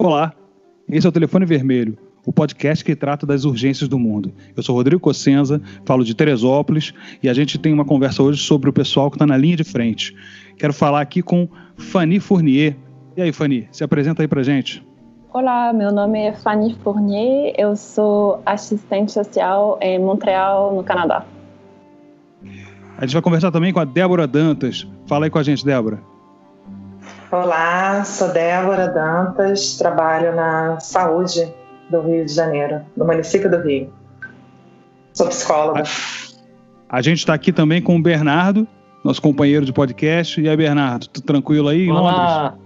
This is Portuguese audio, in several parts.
Olá, esse é o Telefone Vermelho, o podcast que trata das urgências do mundo. Eu sou Rodrigo Cossenza, falo de Teresópolis e a gente tem uma conversa hoje sobre o pessoal que está na linha de frente. Quero falar aqui com Fanny Fournier. E aí, Fanny, se apresenta aí pra gente. Olá, meu nome é Fanny Fournier, eu sou assistente social em Montreal, no Canadá. A gente vai conversar também com a Débora Dantas. Fala aí com a gente, Débora. Olá, sou Débora Dantas, trabalho na saúde do Rio de Janeiro, no município do Rio. Sou psicóloga. A, a gente está aqui também com o Bernardo, nosso companheiro de podcast. E aí, Bernardo, tudo tranquilo aí? Olá, Londres?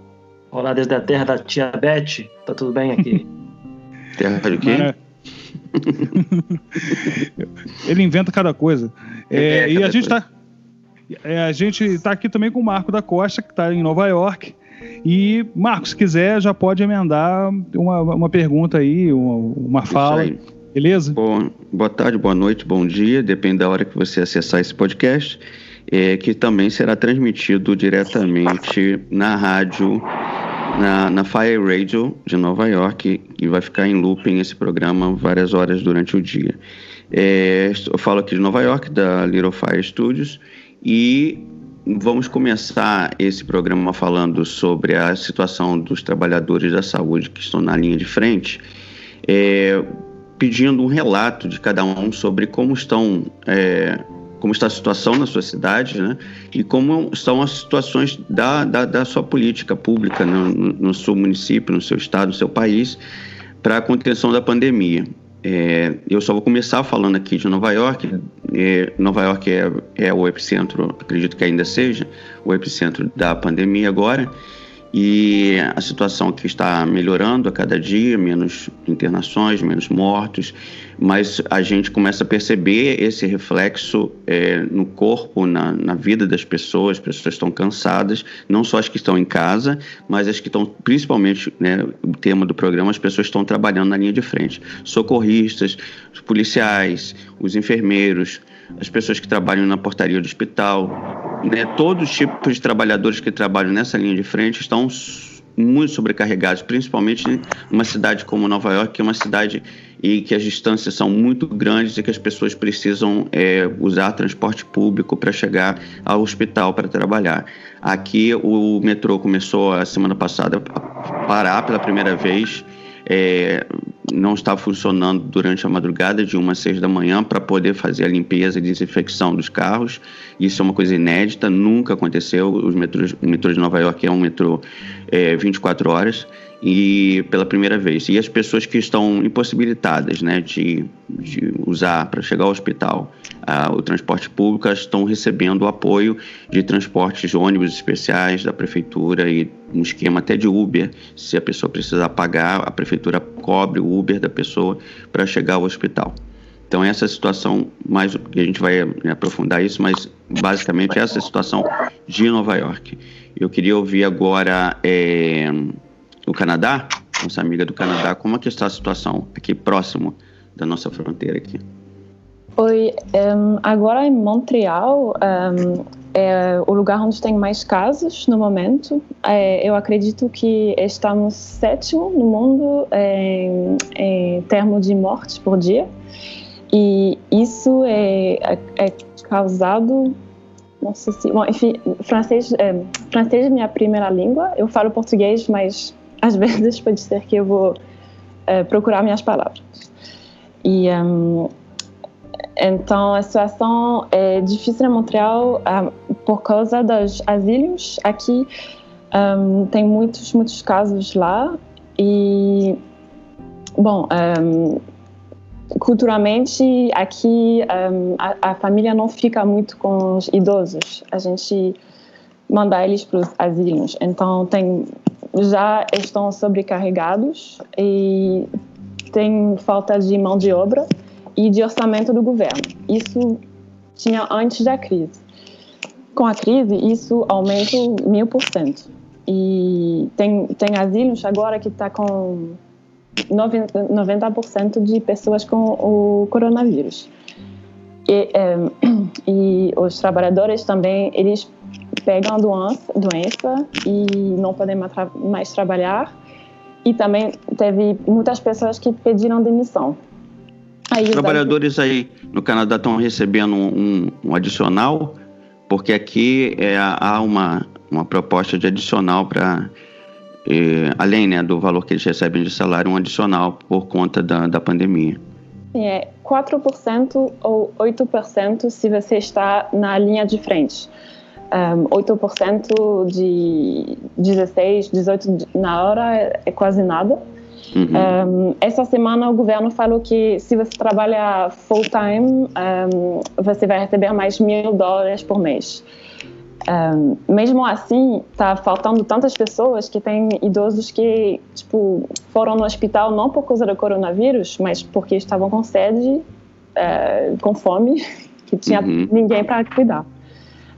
olá desde a terra da tia Beth, tá tudo bem aqui? terra de quê? Ele inventa cada coisa. É, é, e a gente está é, a gente está aqui também com o Marco da Costa, que está em Nova York. E, Marcos, se quiser, já pode emendar uma, uma pergunta aí, uma, uma fala. Beleza? Bom, boa tarde, boa noite, bom dia, depende da hora que você acessar esse podcast, é, que também será transmitido diretamente na rádio, na, na Fire Radio de Nova York, e vai ficar em looping esse programa várias horas durante o dia. É, eu falo aqui de Nova York, da Little Fire Studios, e vamos começar esse programa falando sobre a situação dos trabalhadores da saúde que estão na linha de frente, é, pedindo um relato de cada um sobre como estão. É, como está a situação na sua cidade, né? E como estão as situações da, da, da sua política pública no, no seu município, no seu estado, no seu país, para a contenção da pandemia. É, eu só vou começar falando aqui de Nova York. É, Nova York é, é o epicentro, acredito que ainda seja, o epicentro da pandemia agora e a situação aqui está melhorando a cada dia, menos internações, menos mortos, mas a gente começa a perceber esse reflexo é, no corpo, na, na, vida das pessoas, as pessoas estão cansadas, não só as que estão em casa, mas as que estão, principalmente, né, o tema do programa, as pessoas estão trabalhando na linha de frente, socorristas, os policiais, os enfermeiros, as pessoas que trabalham na portaria do hospital, né, todos os tipos de trabalhadores que trabalham nessa linha de frente estão muito sobrecarregados, principalmente numa cidade como Nova York, que é uma cidade e que as distâncias são muito grandes e que as pessoas precisam é, usar transporte público para chegar ao hospital para trabalhar. Aqui o metrô começou a semana passada a parar pela primeira vez é, não estava funcionando durante a madrugada, de 1 às 6 da manhã, para poder fazer a limpeza e desinfecção dos carros. Isso é uma coisa inédita, nunca aconteceu. Os metrôs, o metrô de Nova York é um metrô é, 24 horas e pela primeira vez. E as pessoas que estão impossibilitadas né, de, de usar para chegar ao hospital uh, o transporte público estão recebendo o apoio de transportes ônibus especiais da prefeitura e um esquema até de Uber. Se a pessoa precisar pagar, a prefeitura cobre o Uber da pessoa para chegar ao hospital. Então essa situação mais a gente vai né, aprofundar isso, mas basicamente essa situação de Nova York. Eu queria ouvir agora é, o Canadá, nossa amiga do Canadá, como é que está a situação aqui próximo da nossa fronteira aqui? Oi, um, agora em Montreal um, é o lugar onde tem mais casos no momento. É, eu acredito que estamos sétimo no mundo em, em termos de mortes por dia. E isso é, é, é causado não sei se, bom, enfim, francês, é, francês é minha primeira língua. Eu falo português, mas às vezes pode ser que eu vou uh, procurar minhas palavras. E um, então a situação é difícil em Montreal uh, por causa dos asilos. Aqui um, tem muitos muitos casos lá e bom um, culturalmente aqui a, a família não fica muito com os idosos. A gente manda eles para os asilos. Então tem já estão sobrecarregados e tem falta de mão de obra e de orçamento do governo. Isso tinha antes da crise. Com a crise, isso aumenta mil por cento. E tem, tem asilos agora que está com 90% de pessoas com o coronavírus. E, é, e os trabalhadores também, eles pegam a doença, doença e não podem mais trabalhar e também teve muitas pessoas que pediram demissão. Aí, Os trabalhadores aí no Canadá estão recebendo um, um, adicional, porque aqui é, há uma, uma proposta de adicional para, é, além né, do valor que eles recebem de salário, um adicional por conta da, da pandemia. É 4% ou 8% se você está na linha de frente. Um, 8% de 16, 18 na hora é quase nada. Uhum. Um, essa semana o governo falou que se você trabalha full time, um, você vai receber mais mil dólares por mês. Um, mesmo assim, tá faltando tantas pessoas que tem idosos que tipo foram no hospital não por causa do coronavírus, mas porque estavam com sede, uh, com fome, que tinha uhum. ninguém para cuidar.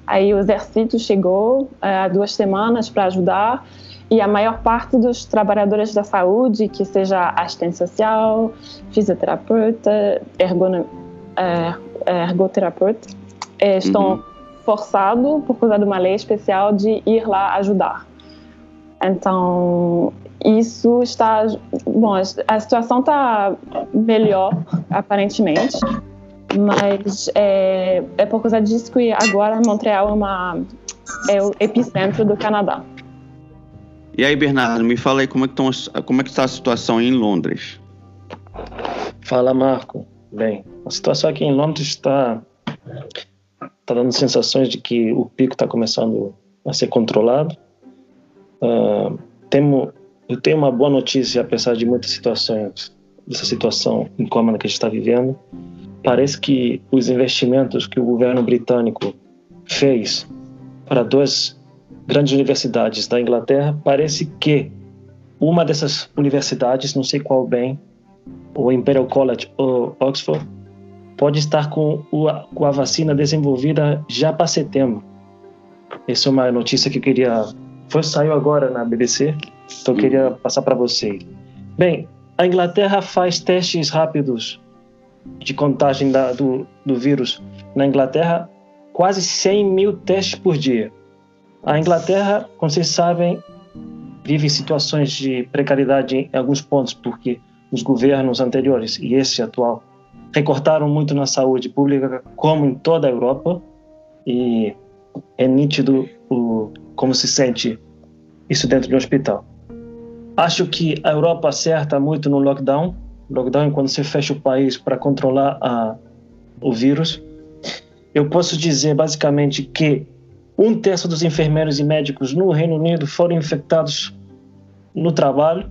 Aí o exército chegou uh, há duas semanas para ajudar e a maior parte dos trabalhadores da saúde, que seja assistente social, fisioterapeuta, ergonom, uh, ergoterapeuta, estão uhum forçado, por causa de uma lei especial, de ir lá ajudar. Então, isso está. Bom, a situação está melhor, aparentemente, mas é, é por causa disso que agora Montreal é, uma, é o epicentro do Canadá. E aí, Bernardo, me fala aí como é que, estão, como é que está a situação em Londres. Fala, Marco. Bem, a situação aqui em Londres está está dando sensações de que o pico está começando a ser controlado. Uh, temo, eu tenho uma boa notícia, apesar de muitas situações, dessa situação incômoda que a gente está vivendo. Parece que os investimentos que o governo britânico fez para duas grandes universidades da Inglaterra, parece que uma dessas universidades, não sei qual bem, o Imperial College ou Oxford, pode estar com, a vacina desenvolvida já para setembro. Essa é uma notícia que eu queria. Foi, saiu agora na BBC, então eu queria passar para vocês. Bem, a Inglaterra faz testes rápidos de contagem da, do, do vírus. Na Inglaterra, quase 100 mil testes por dia. A Inglaterra, como vocês sabem, vive situações de precariedade em alguns pontos, porque os governos anteriores e esse atual recortaram muito na saúde pública, como em toda a Europa, e é nítido o, como se sente isso dentro de um hospital. Acho que a Europa acerta muito no lockdown. Lockdown quando você fecha o país para controlar a, o vírus. Eu posso dizer basicamente que um terço dos enfermeiros e médicos no Reino Unido foram infectados no trabalho,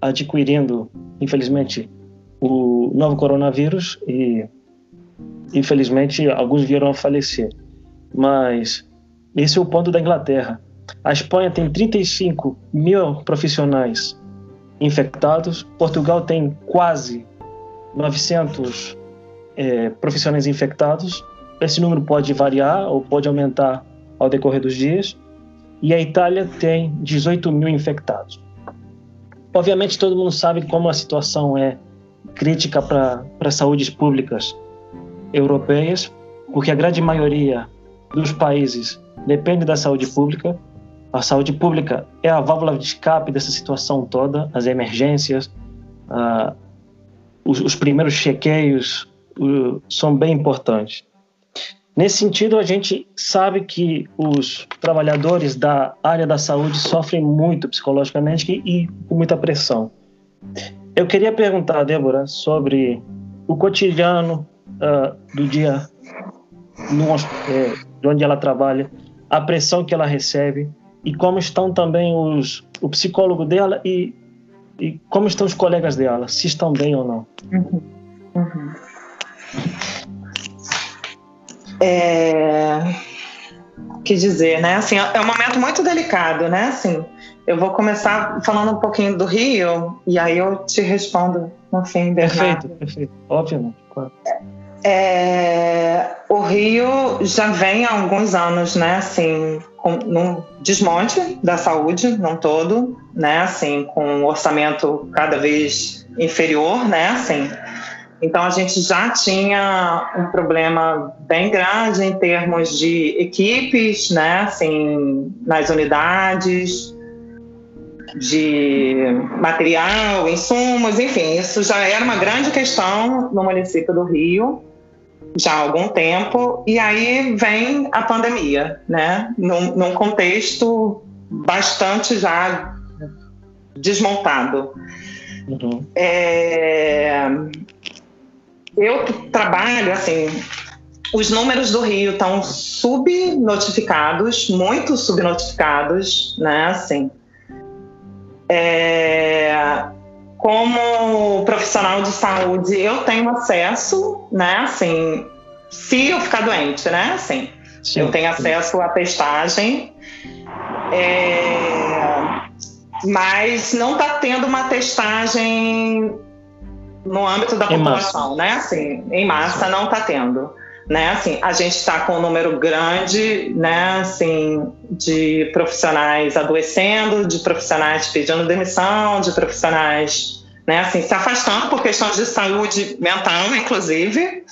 adquirindo, infelizmente, o novo coronavírus e, infelizmente, alguns vieram a falecer. Mas esse é o ponto da Inglaterra. A Espanha tem 35 mil profissionais infectados, Portugal tem quase 900 é, profissionais infectados. Esse número pode variar ou pode aumentar ao decorrer dos dias. E a Itália tem 18 mil infectados. Obviamente, todo mundo sabe como a situação é crítica para saúdes públicas europeias, porque a grande maioria dos países depende da saúde pública. A saúde pública é a válvula de escape dessa situação toda, as emergências, uh, os, os, primeiros chequeios uh, são bem importantes. Nesse sentido, a gente sabe que os trabalhadores da área da saúde sofrem muito psicologicamente e com muita pressão. Eu queria perguntar, Débora, sobre o cotidiano uh, do dia no, é, de onde ela trabalha, a pressão que ela recebe e como estão também os, o psicólogo dela e, e como estão os colegas dela, se estão bem ou não. Uhum. Uhum. É... Que dizer, né? Assim, é um momento muito delicado, né? Assim, eu vou começar falando um pouquinho do Rio e aí eu te respondo no fim, Bernardo. Perfeito, perfeito. Obviamente, claro. É, o Rio já vem há alguns anos, né, assim, com, no desmonte da saúde, não todo, né, assim, com um orçamento cada vez inferior, né, assim. Então a gente já tinha um problema bem grande em termos de equipes, né, assim, nas unidades, de material, insumos, enfim, isso já era uma grande questão no município do Rio já há algum tempo, e aí vem a pandemia, né? Num, num contexto bastante já desmontado. Uhum. É, eu trabalho assim, os números do Rio estão subnotificados, muito subnotificados, né? Assim, é, como profissional de saúde, eu tenho acesso, né? Assim, se eu ficar doente, né? Assim, sim, eu tenho acesso à testagem, é, mas não está tendo uma testagem no âmbito da população, né? Assim, em massa não está tendo né? Assim, a gente está com um número grande, né? Assim, de profissionais adoecendo, de profissionais pedindo demissão, de profissionais, né? Assim, se afastando por questões de saúde mental, inclusive,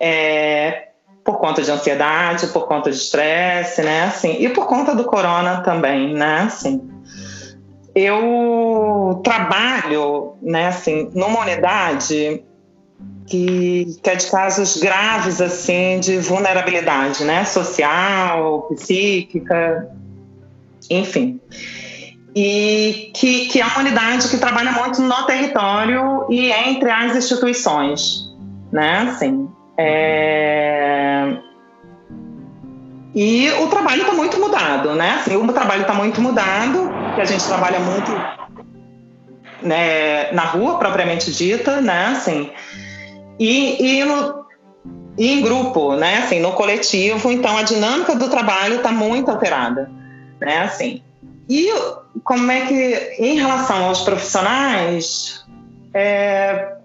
é, por conta de ansiedade, por conta de estresse, né? Assim, e por conta do corona também, né? Assim, eu trabalho, né? Assim, numa unidade que, que é de casos graves assim de vulnerabilidade, né, social, psíquica, enfim. E que, que é uma unidade que trabalha muito no território e entre as instituições, né, assim. É... E o trabalho está muito mudado, né? Assim, o trabalho está muito mudado, que a gente trabalha muito né, na rua propriamente dita, né? Assim, e, e, no, em grupo, né? Assim, no coletivo, então a dinâmica do trabalho está muito alterada, né? Assim, e como é que, em relação aos profissionais, é,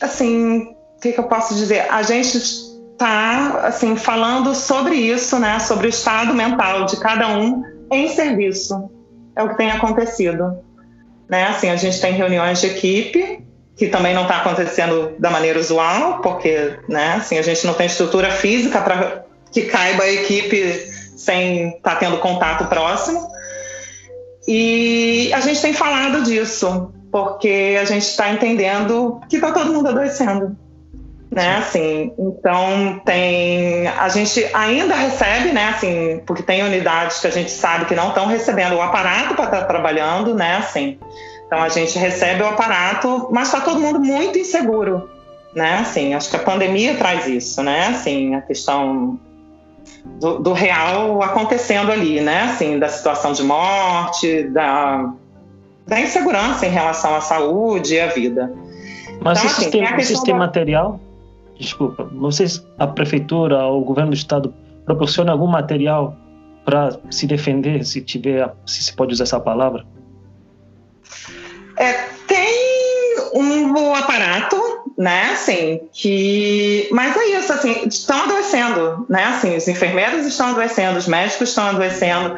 assim, o que, que eu posso dizer? A gente está assim falando sobre isso, né? Sobre o estado mental de cada um em serviço. É o que tem acontecido, né? Assim, a gente tem reuniões de equipe que também não está acontecendo da maneira usual, porque né, assim, a gente não tem estrutura física para que caiba a equipe sem estar tá tendo contato próximo. E a gente tem falado disso, porque a gente está entendendo que está todo mundo adoecendo. Né, assim, então tem a gente ainda recebe, né, assim, porque tem unidades que a gente sabe que não estão recebendo o aparato para estar tá trabalhando, né, assim, então a gente recebe o aparato, mas está todo mundo muito inseguro, né? Assim, acho que a pandemia traz isso, né? Assim, a questão do, do, real acontecendo ali, né? Assim, da situação de morte, da, da insegurança em relação à saúde e à vida. Mas então, assim, tem, vocês têm da... material? Desculpa, vocês, a prefeitura, o governo do estado proporciona algum material para se defender, se tiver, se se pode usar essa palavra? É, tem um aparato, né, assim, que... Mas é isso, assim, estão adoecendo, né, assim, os enfermeiros estão adoecendo, os médicos estão adoecendo,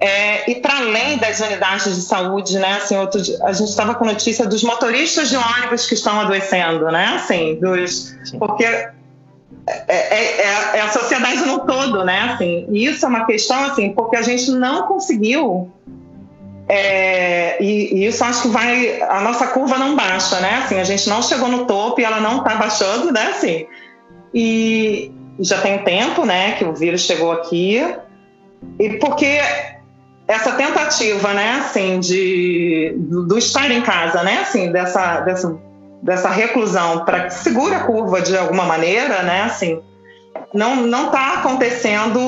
é, e para além das unidades de saúde, né, assim, outro, a gente estava com notícia dos motoristas de ônibus que estão adoecendo, né, assim, dos... Porque é, é, é, a sociedade no todo, né? Assim, e isso é uma questão, assim, porque a gente não conseguiu é, e, e, isso acho que vai. A nossa curva não baixa, né? Assim, a gente não chegou no topo e ela não está baixando, né? Assim, e já tem tempo, né, que o vírus chegou aqui. E porque essa tentativa, né, assim, de do, do estar em casa, né, assim, dessa dessa, dessa reclusão para que segure a curva de alguma maneira, né, assim, não não está acontecendo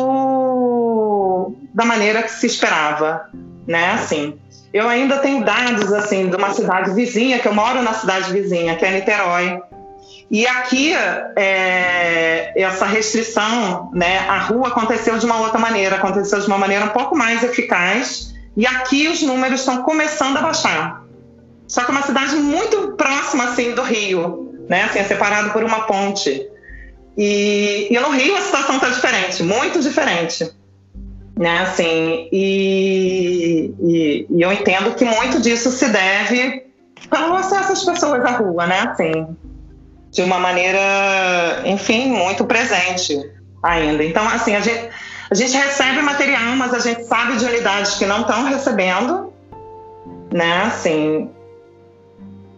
da maneira que se esperava né? Assim, eu ainda tenho dados assim de uma cidade vizinha, que eu moro na cidade vizinha, que é Niterói. E aqui é, essa restrição, né, a rua aconteceu de uma outra maneira, aconteceu de uma maneira um pouco mais eficaz. E aqui os números estão começando a baixar. Só que é uma cidade muito próxima assim do Rio, né? Assim, é separado por uma ponte. E, e no Rio a situação está diferente, muito diferente né? Assim, e, e, e, eu entendo que muito disso se deve ao acesso às pessoas à rua, né? Assim, de uma maneira, enfim, muito presente ainda. Então, assim, a gente, A gente recebe material, mas a gente sabe de unidades que não estão recebendo, né? Assim,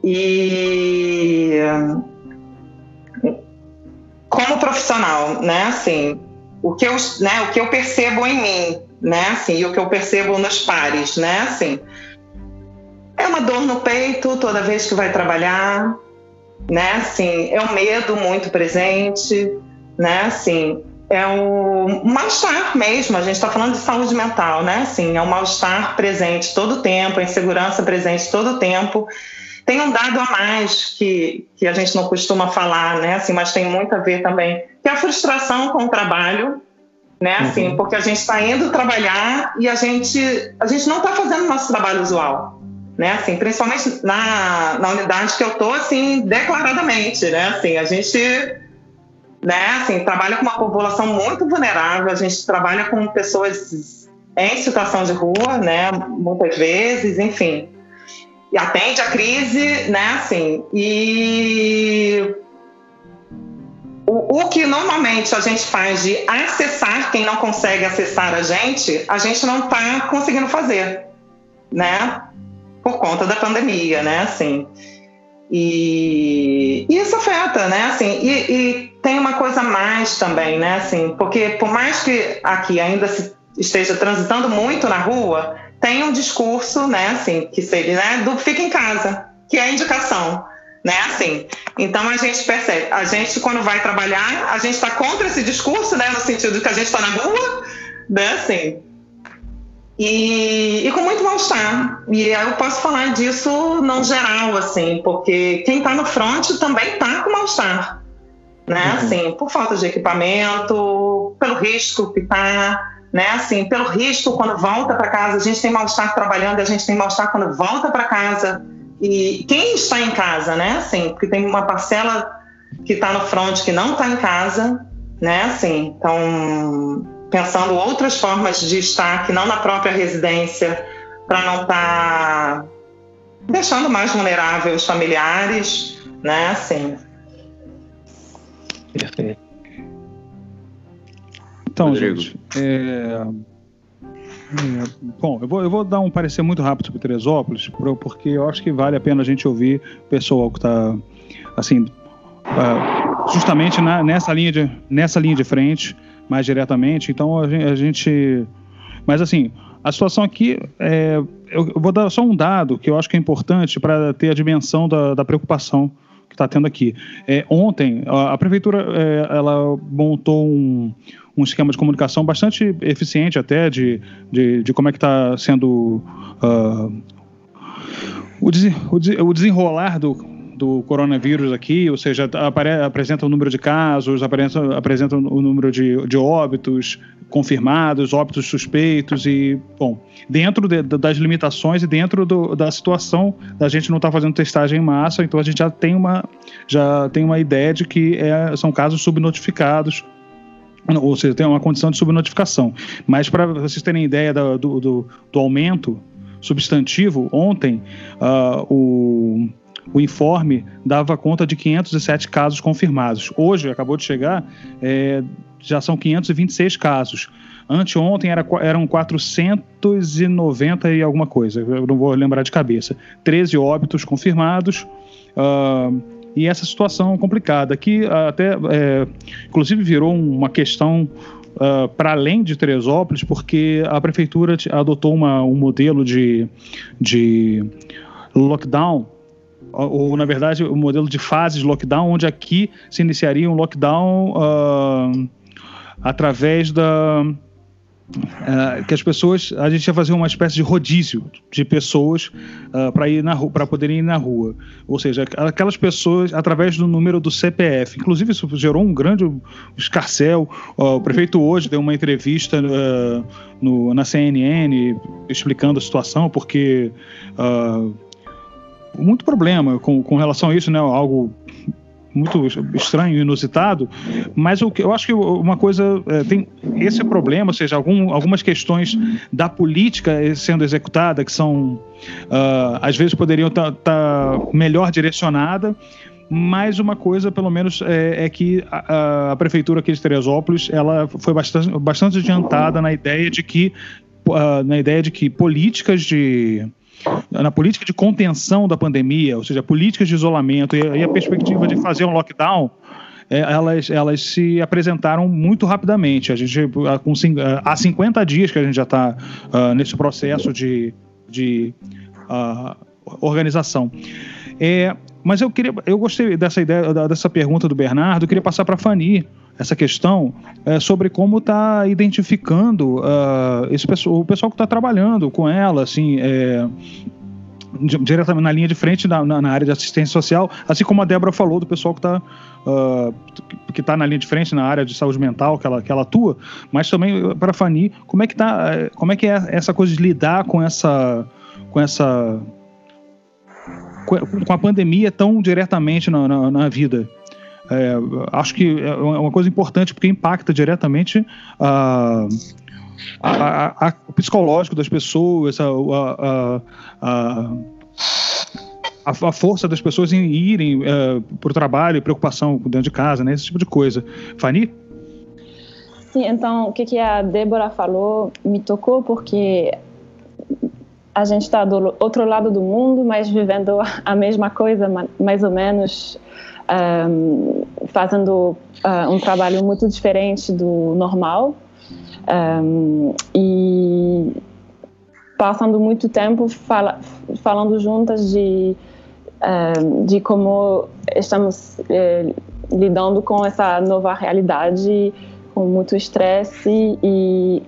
e como profissional, né? Assim, o que eu, né, o que eu percebo em mim, né? Assim, e o que eu percebo nos pares, né? Assim, é uma dor no peito toda vez que vai trabalhar, né? Assim, é um medo muito presente, né? Assim, é um mal-estar mesmo. A gente está falando de saúde mental, né? Assim, é um mal-estar presente todo o tempo, a insegurança presente todo o tempo. Tem um dado a mais que, que a gente não costuma falar, né? Assim, mas tem muito a ver também, que é a frustração com o trabalho, né? Assim, uhum. porque a gente está indo trabalhar e a gente, a gente não está fazendo o nosso trabalho usual, né? Assim, principalmente na, na unidade que eu tô, assim, declaradamente, né? Assim, a gente, né? Assim, trabalha com uma população muito vulnerável, a gente trabalha com pessoas em situação de rua, né? Muitas vezes, enfim e atende a crise, né? Assim, e o, o, que normalmente a gente faz de acessar quem não consegue acessar a gente, a gente não está conseguindo fazer, né? Por conta da pandemia, né? Assim, e, e isso afeta, né? Assim, e, e, tem uma coisa mais também, né? Assim, porque por mais que aqui ainda se esteja transitando muito na rua, tem um discurso, né, assim, que seria, né, do fica em casa, que é a indicação, né, assim. Então a gente percebe, a gente quando vai trabalhar, a gente está contra esse discurso, né, no sentido de que a gente está na rua, né, assim. E, e com muito mal-estar. E eu posso falar disso não geral, assim, porque quem está no front também está com mal-estar, né, uhum. assim, por falta de equipamento, pelo risco que está né? Assim, pelo risco quando volta para casa, a gente tem mal-estar trabalhando, a gente tem mal-estar quando volta para casa. E quem está em casa, né? Assim, porque tem uma parcela que está no front que não está em casa, né? Assim, então pensando outras formas de estar que não na própria residência, para não estar tá deixando mais vulnerável os familiares, né? Assim. Perfeito. Então, Rodrigo. gente, é, é, bom, eu vou, eu vou dar um parecer muito rápido sobre Teresópolis, porque eu acho que vale a pena a gente ouvir o pessoal que está, assim, uh, justamente na, nessa, linha de, nessa linha de frente, mais diretamente. Então, a gente, mas assim, a situação aqui, é, eu, eu vou dar só um dado que eu acho que é importante para ter a dimensão da, da preocupação que está tendo aqui. É, ontem, a, a prefeitura é, ela montou um, um esquema de comunicação bastante eficiente até de, de, de como é que está sendo uh, o, o, desenrolar do, do coronavírus aqui, ou seja, apare, apresenta o número de casos, apresenta, apresenta o número de, de óbitos confirmados, óbitos suspeitos e, bom, dentro de, das limitações e dentro do, da situação da gente não estar tá fazendo testagem em massa, então a gente já tem uma, já tem uma ideia de que é, são casos subnotificados ou seja, tem uma condição de subnotificação. Mas para vocês terem ideia do, do, do, do aumento substantivo, ontem uh, o, o informe dava conta de 507 casos confirmados. Hoje, acabou de chegar, é, já são 526 casos. Anteontem era, eram 490 e alguma coisa, eu não vou lembrar de cabeça. 13 óbitos confirmados. Uh, e essa situação complicada, que até, é, inclusive, virou uma questão uh, para além de Teresópolis, porque a prefeitura adotou uma, um modelo de, de lockdown ou na verdade o modelo de fases lockdown, onde aqui se iniciaria um lockdown uh, através da Uh, que as pessoas a gente ia fazer uma espécie de rodízio de pessoas uh, para ir na para poderem ir na rua. Ou seja aquelas pessoas através do número do CPF inclusive isso gerou um grande escarcel. Uh, o prefeito hoje deu uma entrevista no, na CNN explicando a situação porque muito problema com, com relação a isso né? Algo muito estranho, inusitado, mas o que eu acho que uma coisa é, tem esse problema, ou seja, algum, algumas questões da política sendo executada que são uh, às vezes poderiam estar tá, tá melhor direcionada mas uma coisa, pelo menos, é, é que a, a, prefeitura aqui de Teresópolis ela foi bastante, bastante adiantada na ideia de que uh, na ideia de que políticas de na política de contenção da pandemia, ou seja, políticas de isolamento e, e a perspectiva de fazer um lockdown, é, elas, elas se apresentaram muito rapidamente. A gente com, há 50 dias que a gente já está uh, nesse processo de, de uh, organização. É, mas eu queria, eu gostei dessa ideia, dessa pergunta do Bernardo. Eu queria passar para a Fani essa questão é, sobre como está identificando uh, esse pessoal, o pessoal que está trabalhando com ela, assim, é, diretamente na linha de frente na, na, área de assistência social, assim como a Débora falou do pessoal que está uh, que está na linha de frente na área de saúde mental que ela, que ela atua, mas também para a Fani, como é que tá, eh, como é que é essa coisa de lidar com essa com essa com a pandemia tão diretamente na, na, na vida é, acho que é uma coisa importante porque impacta diretamente a, a, a, o psicológico das pessoas, a, a, força das pessoas em irem é, para o trabalho, preocupação dentro de casa, né, esse tipo de coisa. Fani? Sim, então o que, que a Débora falou me tocou porque a gente está do outro lado do mundo, mas vivendo a mesma coisa, mais ou menos um, fazendo uh, um trabalho muito diferente do normal. Um, e passando muito tempo fala, falando juntas de de como estamos eh, lidando com essa nova realidade com muito estresse e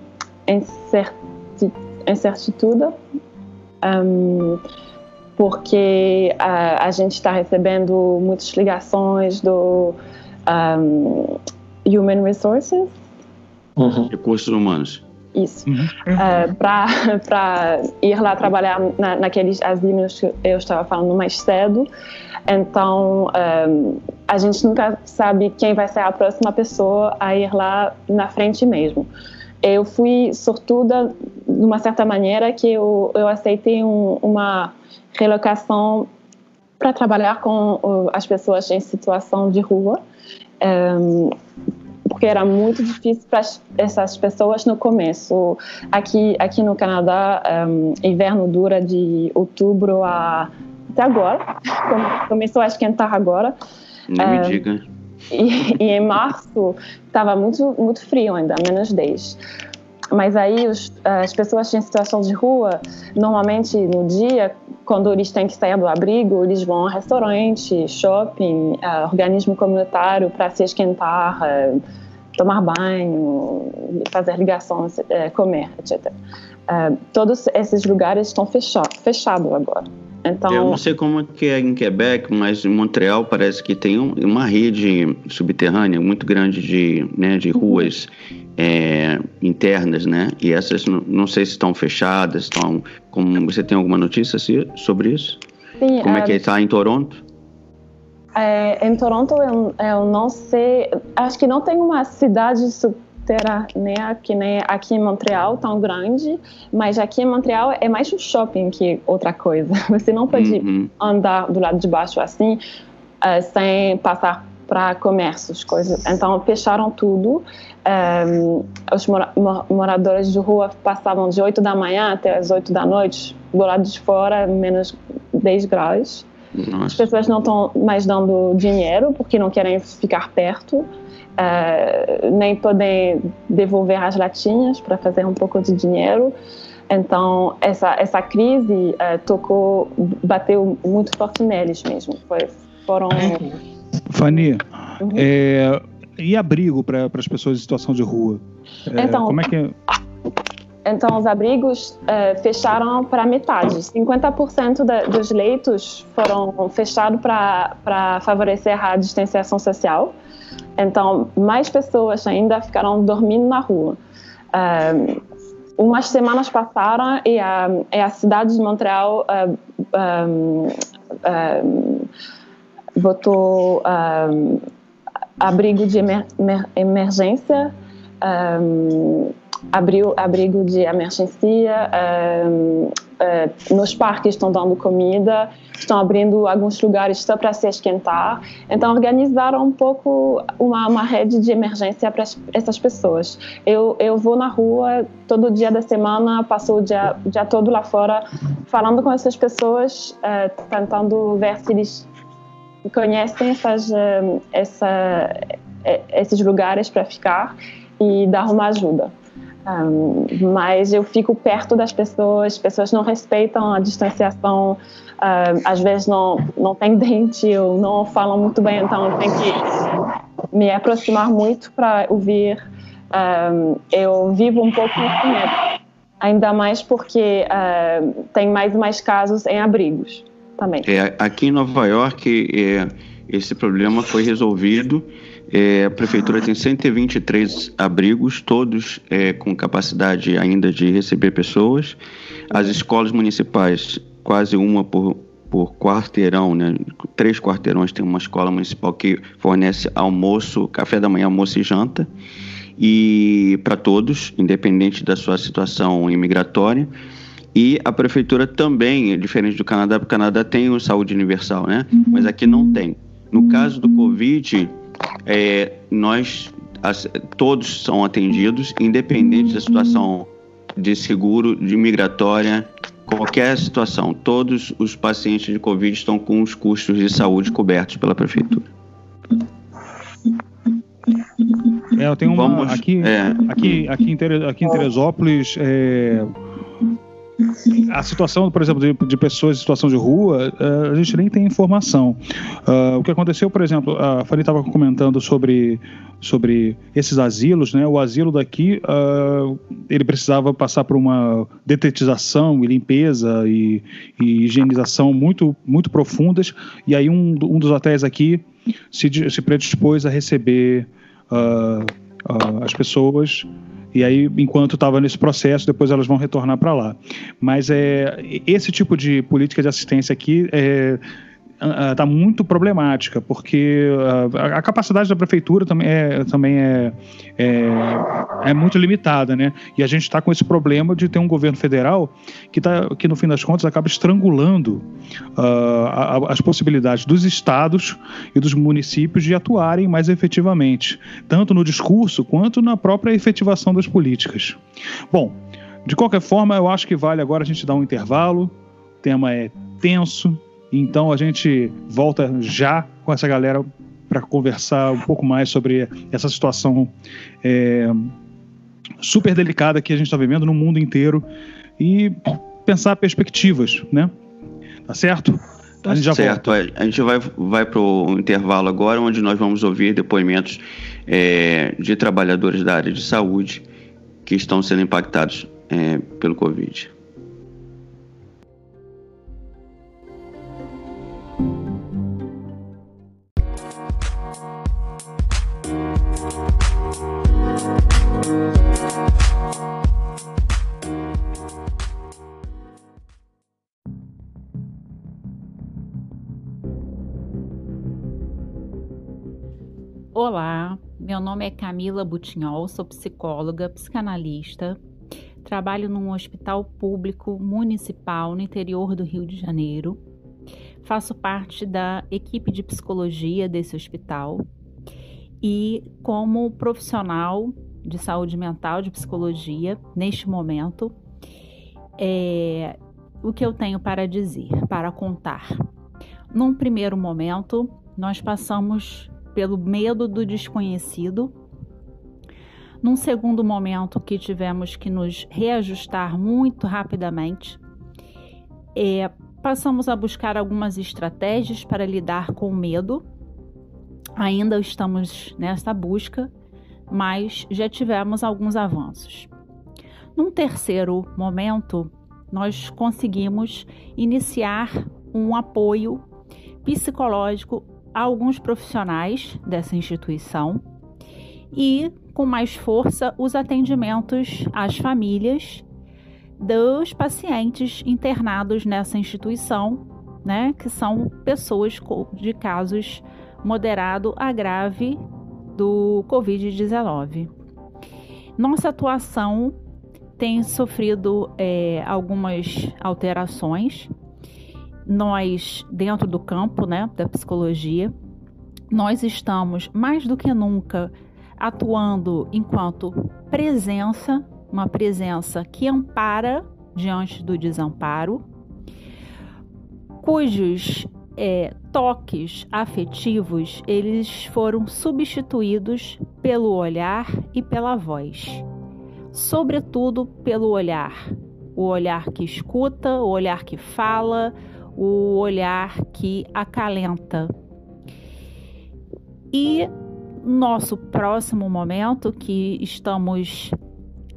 incertitude um, porque a, a gente está recebendo muitas ligações do um, Human Resources. Uhum. Recursos humanos. Isso. Uhum. Uh, Para ir lá trabalhar na, naqueles asilos que eu estava falando mais cedo. Então, um, a gente nunca sabe quem vai ser a próxima pessoa a ir lá na frente mesmo. Eu fui sortuda de uma certa maneira que eu, eu aceitei um, uma relocação para trabalhar com as pessoas em situação de rua, um, porque era muito difícil para essas pessoas no começo. Aqui, aqui no Canadá, um, inverno dura de outubro a até agora, começou a esquentar agora. Um, me diga. E, e, em março estava muito muito frio ainda, menos 10. Mas aí os, as pessoas em situação de rua, normalmente no dia, quando eles têm que sair do abrigo, eles vão a restaurante, shopping, uh, organismo comunitário para se esquentar, uh, tomar banho, fazer ligações, uh, comer, etc. todos esses lugares estão fechados fechado agora. Então, eu não sei como que é em Quebec, mas em Montreal parece que tem um, uma rede subterrânea muito grande de, né, de ruas é, internas, né? E essas não, sei se estão fechadas, estão. Como você tem alguma notícia sobre isso? Sim. Como é, é que está em Toronto? É, em Toronto eu, eu não sei, acho que não tem uma cidade subterrânea que nem aqui em Montreal tão grande, mas aqui em Montreal é mais um shopping que outra coisa. Você não pode uhum. andar do lado de baixo assim uh, sem passar para comércios, coisas. Então fecharam tudo. Um, os moradores de rua passavam de 8 da manhã até as 8 da noite, do lado de fora, menos 10 graus. Nossa. As pessoas não estão mais dando dinheiro porque não querem ficar perto, uh, nem podem devolver as latinhas para fazer um pouco de dinheiro. Então, essa, essa crise uh, tocou, bateu muito forte neles mesmo. Foi, foram. Fani, uhum. é, e abrigo para as pessoas em situação de rua? É, então, como é que... Então, os abrigos é, fecharam para metade. 50% da, dos leitos foram fechados para favorecer a distanciação social. Então, mais pessoas ainda ficaram dormindo na rua. Um, é, umas semanas passaram e a, e a cidade de Montreal um, um, botou abrigo de emer, emergência um, abriu abrigo de emergência, um, uh, nos parques estão dando comida, estão abrindo alguns lugares só para se esquentar. Então, organizaram um pouco uma, uma rede de emergência para essas pessoas. Eu, eu vou na rua todo dia da semana, passo o dia, dia todo lá fora, falando com essas pessoas, uh, tentando ver se eles conhecem essas, uh, essa, esses lugares para ficar e dar uma ajuda. Um, mas eu fico perto das pessoas, as pessoas não respeitam a distanciação, um, às vezes não, não tem dente ou não falam muito bem, então tenho que me aproximar muito para ouvir. Um, eu vivo um pouco com medo, ainda mais porque uh, tem mais e mais casos em abrigos É, aqui em Nova York, é, esse problema foi resolvido é, a prefeitura tem 123 abrigos, todos é, com capacidade ainda de receber pessoas. As escolas municipais, quase uma por, por quarteirão, né? três quarteirões tem uma escola municipal que fornece almoço, café da manhã, almoço e janta, e para todos, independente da sua situação imigratória. E a prefeitura também, diferente do Canadá, porque o Canadá tem o saúde universal, né? Mas aqui não tem. No caso do Covid, é, nós as, todos são atendidos, independente da situação de seguro, de migratória, qualquer situação. Todos os pacientes de Covid estão com os custos de saúde cobertos pela prefeitura. É, eu tenho uma Vamos, aqui, é, aqui, aqui, em, aqui em Teresópolis. É a situação, por exemplo, de, de, pessoas em situação de rua, uh, a gente nem tem informação. Uh, o que aconteceu, por exemplo, a Fanny estava comentando sobre, sobre esses asilos, né? O asilo daqui, uh, ele precisava passar por uma detetização e limpeza e, e, higienização muito, muito profundas, e aí um, um dos hotéis aqui se, se predispôs a receber as pessoas e aí, enquanto estava nesse processo, depois elas vão retornar para lá. Mas é, esse tipo de política de assistência aqui é, está muito problemática, porque a, a, capacidade da prefeitura também é, também é, é, é muito limitada, né? E a gente está com esse problema de ter um governo federal que, tá, que no fim das contas, acaba estrangulando uh, a, as possibilidades dos estados e dos municípios de atuarem mais efetivamente, tanto no discurso quanto na própria efetivação das políticas. Bom, de qualquer forma, eu acho que vale agora a gente dar um intervalo. O tema é tenso, então a gente volta já com essa galera para conversar um pouco mais sobre essa situação é, super delicada que a gente está vivendo no mundo inteiro e pensar perspectivas, né? Tá certo? Tá a gente certo. Volta. A gente vai, vai para o intervalo agora, onde nós vamos ouvir depoimentos é, de trabalhadores da área de saúde que estão sendo impactados é, pelo Covid. Olá, meu nome é Camila Butinhol, sou psicóloga, psicanalista, trabalho num hospital público municipal no interior do Rio de Janeiro. Faço parte da equipe de psicologia desse hospital e, como profissional de saúde mental, de psicologia, neste momento, é, o que eu tenho para dizer, para contar. Num primeiro momento, nós passamos pelo medo do desconhecido. Num segundo momento que tivemos que nos reajustar muito rapidamente, é, passamos a buscar algumas estratégias para lidar com o medo. Ainda estamos nessa busca, mas já tivemos alguns avanços. Num terceiro momento, nós conseguimos iniciar um apoio psicológico alguns profissionais dessa instituição e, com mais força, os atendimentos às famílias dos pacientes internados nessa instituição, né, que são pessoas de casos moderado a grave do Covid-19. Nossa atuação tem sofrido é, algumas alterações. Nós, dentro do campo né, da psicologia, nós estamos mais do que nunca atuando enquanto presença, uma presença que ampara diante do desamparo, cujos é, toques afetivos eles foram substituídos pelo olhar e pela voz, sobretudo pelo olhar, o olhar que escuta, o olhar que fala, o olhar que acalenta. E nosso próximo momento, que estamos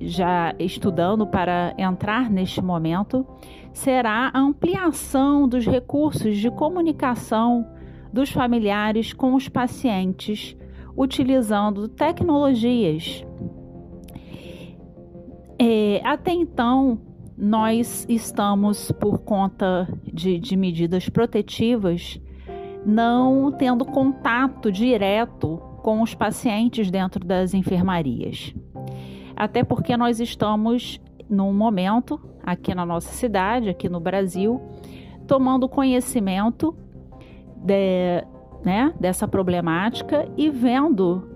já estudando para entrar neste momento, será a ampliação dos recursos de comunicação dos familiares com os pacientes, utilizando tecnologias. É, até então, nós estamos, por conta de, de medidas protetivas, não tendo contato direto com os pacientes dentro das enfermarias. Até porque nós estamos num momento aqui na nossa cidade, aqui no Brasil, tomando conhecimento de, né, dessa problemática e vendo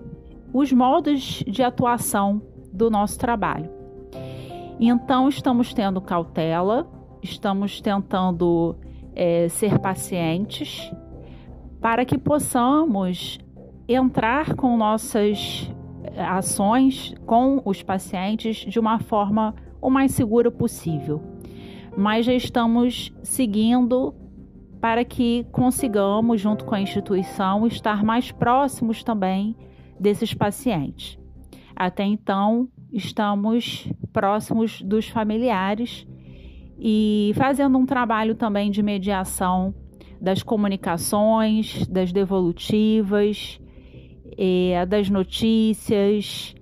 os modos de atuação do nosso trabalho. Então, estamos tendo cautela, estamos tentando é, ser pacientes para que possamos entrar com nossas ações com os pacientes de uma forma o mais segura possível. Mas já estamos seguindo para que consigamos, junto com a instituição, estar mais próximos também desses pacientes. Até então, estamos próximos dos familiares e fazendo um trabalho também de mediação das comunicações, das devolutivas, é, das notícias,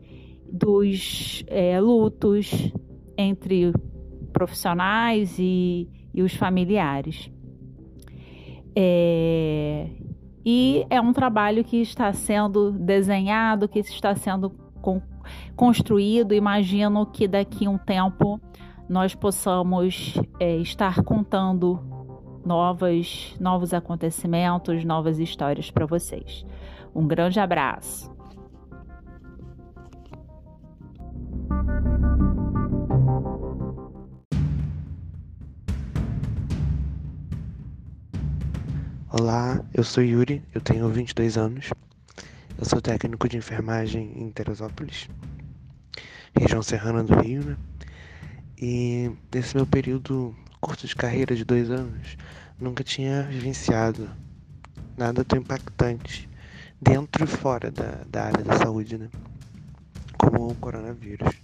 dos é, lutos entre profissionais e, e os familiares. É, e é um trabalho que está sendo desenhado, que está sendo con construído. Imagino que daqui a um tempo nós possamos é, estar contando novas, novos acontecimentos, novas histórias para vocês. Um grande abraço. Olá, eu sou Yuri, eu tenho 22 anos. Eu sou técnico de enfermagem em Teresópolis, região serrana do Rio, né? E nesse meu período curto de carreira de dois anos, nunca tinha vivenciado nada tão impactante dentro e fora da, da área da saúde, né? Como o coronavírus.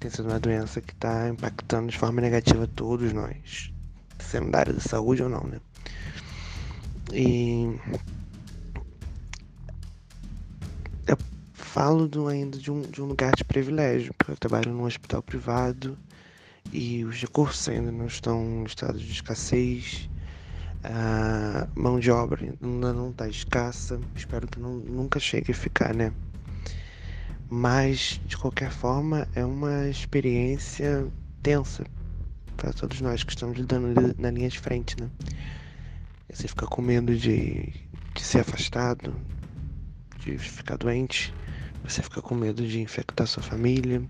Tem sido uma doença que está impactando de forma negativa todos nós, sendo da área da saúde ou não, né? E falo do, ainda de um, de um lugar de privilégio, porque eu trabalho num hospital privado e os recursos ainda não estão em estado de escassez a mão de obra ainda não está escassa, espero que não, nunca chegue a ficar, né? Mas, de qualquer forma, é uma experiência tensa para todos nós que estamos lidando na linha de frente, né? Você fica com medo de, de ser afastado, de ficar doente, você fica com medo de infectar sua família,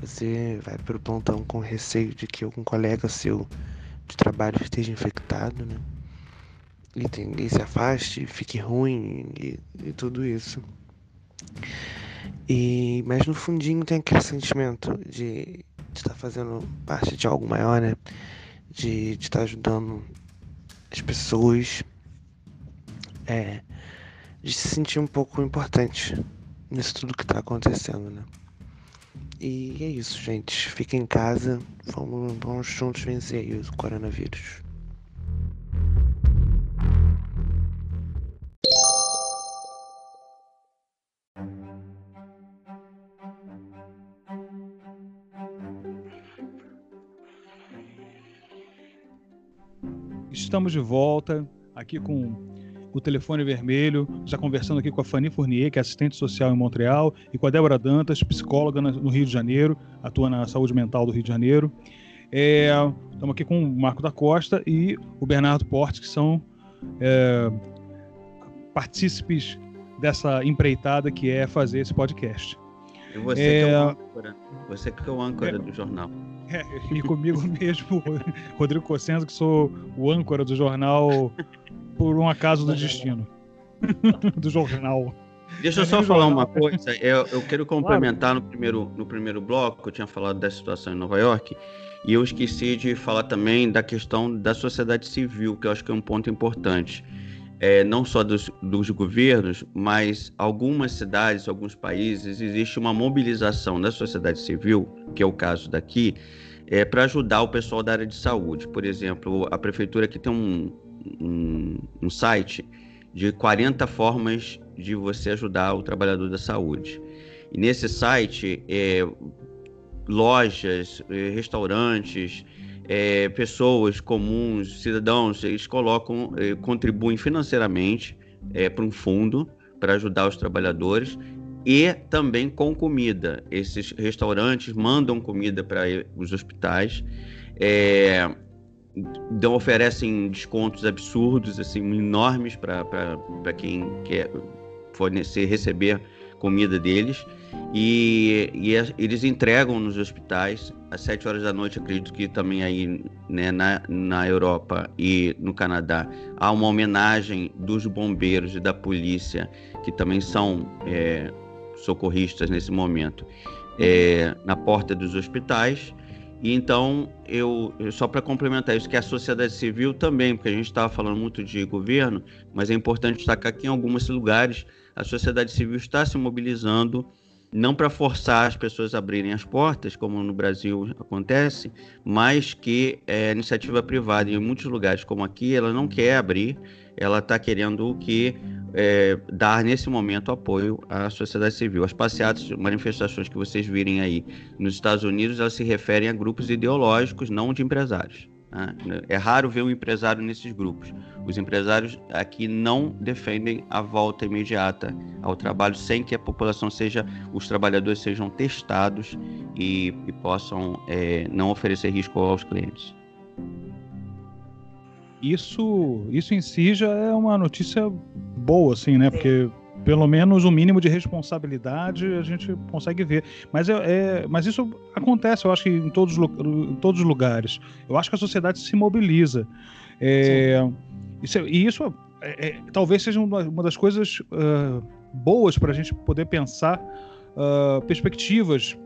você vai para o plantão com receio de que algum colega seu de trabalho esteja infectado, né? E, tem, e se afaste, fique ruim e, e tudo isso. E, mas no fundinho tem aquele sentimento de estar tá fazendo parte de algo maior, né? De estar tá ajudando as pessoas. É, de se sentir um pouco importante nisso tudo que está acontecendo, né? E é isso, gente. Fiquem em casa. Vamos, vamos juntos vencer o coronavírus. Estamos de volta aqui com o Telefone Vermelho, já conversando aqui com a Fanny Fournier, que é assistente social em Montreal, e com a Débora Dantas, psicóloga no Rio de Janeiro, atua na saúde mental do Rio de Janeiro. É, estamos aqui com o Marco da Costa e o Bernardo Portes, que são é, partícipes dessa empreitada que é fazer esse podcast. E você é, que é o âncora, você que é o âncora é, do jornal. É, e comigo mesmo, Rodrigo Cossenzo, que sou o âncora do jornal por um acaso do destino. do jornal. Deixa eu só falar uma coisa. Eu, eu quero complementar no primeiro, no primeiro bloco, eu tinha falado da situação em Nova York, e eu esqueci de falar também da questão da sociedade civil, que eu acho que é um ponto importante. É, não só dos, dos governos, mas algumas cidades, alguns países, existe uma mobilização da sociedade civil, que é o caso daqui, é, para ajudar o pessoal da área de saúde. Por exemplo, a prefeitura aqui tem um, um, um site de 40 formas de você ajudar o trabalhador da saúde. E nesse site, é, lojas, eh, restaurantes, é, pessoas comuns, cidadãos, eles colocam, é, contribuem financeiramente é, para um fundo para ajudar os trabalhadores e também com comida. Esses restaurantes mandam comida para os hospitais, é, dão, oferecem descontos absurdos, assim, enormes para quem quer fornecer, receber comida deles. E, e, eles entregam nos hospitais às 7 horas da noite, acredito que também aí né, na, na Europa e no Canadá há uma homenagem dos bombeiros e da polícia, que também são é, socorristas nesse momento, é, na porta dos hospitais. E então, eu só para complementar isso, que a sociedade civil também, porque a gente estava falando muito de governo, mas é importante destacar que em alguns lugares a sociedade civil está se mobilizando não para forçar as pessoas a abrirem as portas, como no Brasil acontece, mas que é iniciativa privada. Em muitos lugares, como aqui, ela não quer abrir, ela está querendo que é, dar nesse momento apoio à sociedade civil. As passeatas, manifestações que vocês virem aí nos Estados Unidos, elas se referem a grupos ideológicos, não de empresários. Né? É raro ver um empresário nesses grupos. Os empresários aqui não defendem a volta imediata ao trabalho sem que a população seja, os trabalhadores sejam testados e, e possam é, não oferecer risco aos clientes. Isso, isso em si já é uma notícia boa, assim, né? Porque pelo menos o mínimo de responsabilidade a gente consegue ver. Mas, é, é, mas isso acontece, eu acho que em todos, em todos os lugares. Eu acho que a sociedade se mobiliza. É, isso, é, e isso é, é, talvez seja uma, uma das coisas uh, boas para a gente poder pensar uh, perspectivas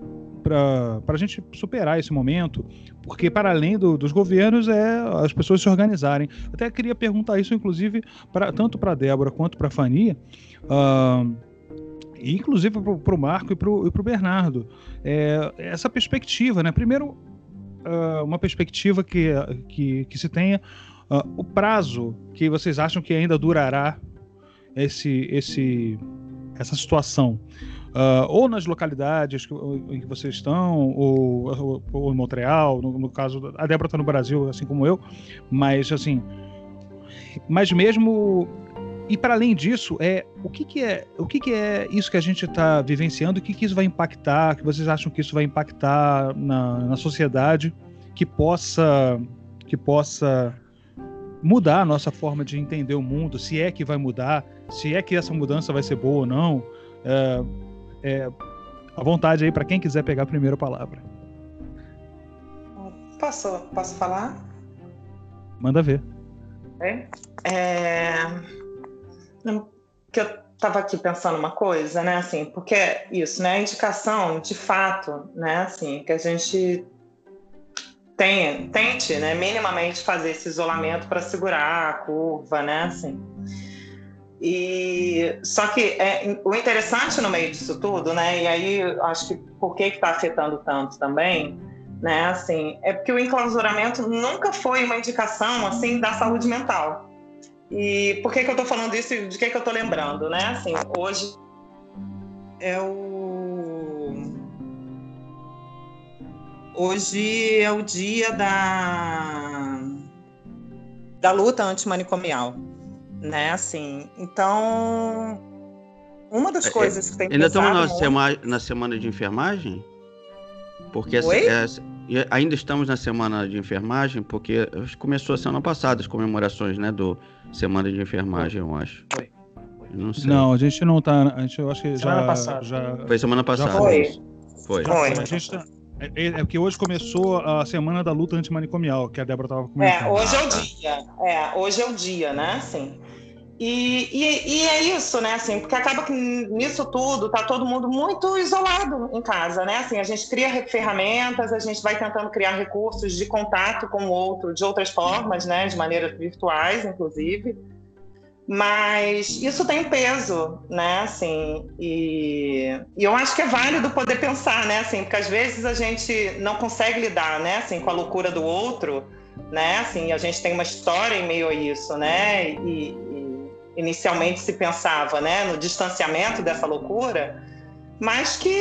para a gente superar esse momento, porque para além do, dos governos é as pessoas se organizarem. Até queria perguntar isso, inclusive, pra, tanto para a Débora quanto para a Fania, uh, inclusive para o Marco e para o Bernardo. É, essa perspectiva, né? Primeiro, uh, uma perspectiva que, que, que se tenha uh, o prazo que vocês acham que ainda durará esse, esse, essa situação. Uh, ou nas localidades que, em que vocês estão, ou, ou, ou em Montreal, no, no, caso, a Débora está no Brasil, assim como eu, mas assim, mas mesmo e para além disso, é o que, que é o que, que é isso que a gente está vivenciando, o que, que isso vai impactar, que vocês acham que isso vai impactar na, na sociedade, que possa que possa mudar a nossa forma de entender o mundo, se é que vai mudar, se é que essa mudança vai ser boa ou não. É, é, à vontade aí para quem quiser pegar a primeira palavra. Posso, posso falar? Manda ver. É, é, que eu estava aqui pensando uma coisa, né, assim, porque isso, né, a indicação, de fato, né, assim, que a gente tente, né, minimamente fazer esse isolamento para segurar a curva, né, assim. E só que é, o interessante no meio disso tudo, né? E aí acho que por que está afetando tanto também, né? Assim, é porque o enclausuramento nunca foi uma indicação assim da saúde mental. E por que, que eu estou falando isso e de que, que eu estou lembrando, né? Assim, hoje é o hoje é o dia da da luta antimanicomial né? Assim, então uma das é, coisas que tem Ainda estamos na, muito... semana, na semana de enfermagem? Porque essa, essa, ainda estamos na semana de enfermagem, porque começou a semana passada as comemorações, né, do semana de enfermagem, eu acho. Foi. Não sei. Não, a gente não tá. A gente, eu acho que semana já, passada. já. Foi semana passada. foi. Foi. foi. A gente tá, é, é, é porque hoje começou a semana da luta antimanicomial, que a Débora estava comentando. É, hoje é o dia. É, hoje é o dia, né? Sim. E, e, e, é isso, né? Assim, porque acaba que nisso tudo tá todo mundo muito isolado em casa, né? Assim, a gente cria ferramentas, a gente vai tentando criar recursos de contato com o outro de outras formas, né? De maneiras virtuais, inclusive. Mas isso tem peso, né? Assim, e, e eu acho que é válido poder pensar, né? Assim, porque às vezes a gente não consegue lidar, né? Assim, com a loucura do outro, né? Assim, a gente tem uma história em meio a isso, né? E, inicialmente se pensava, né? No distanciamento dessa loucura, mas que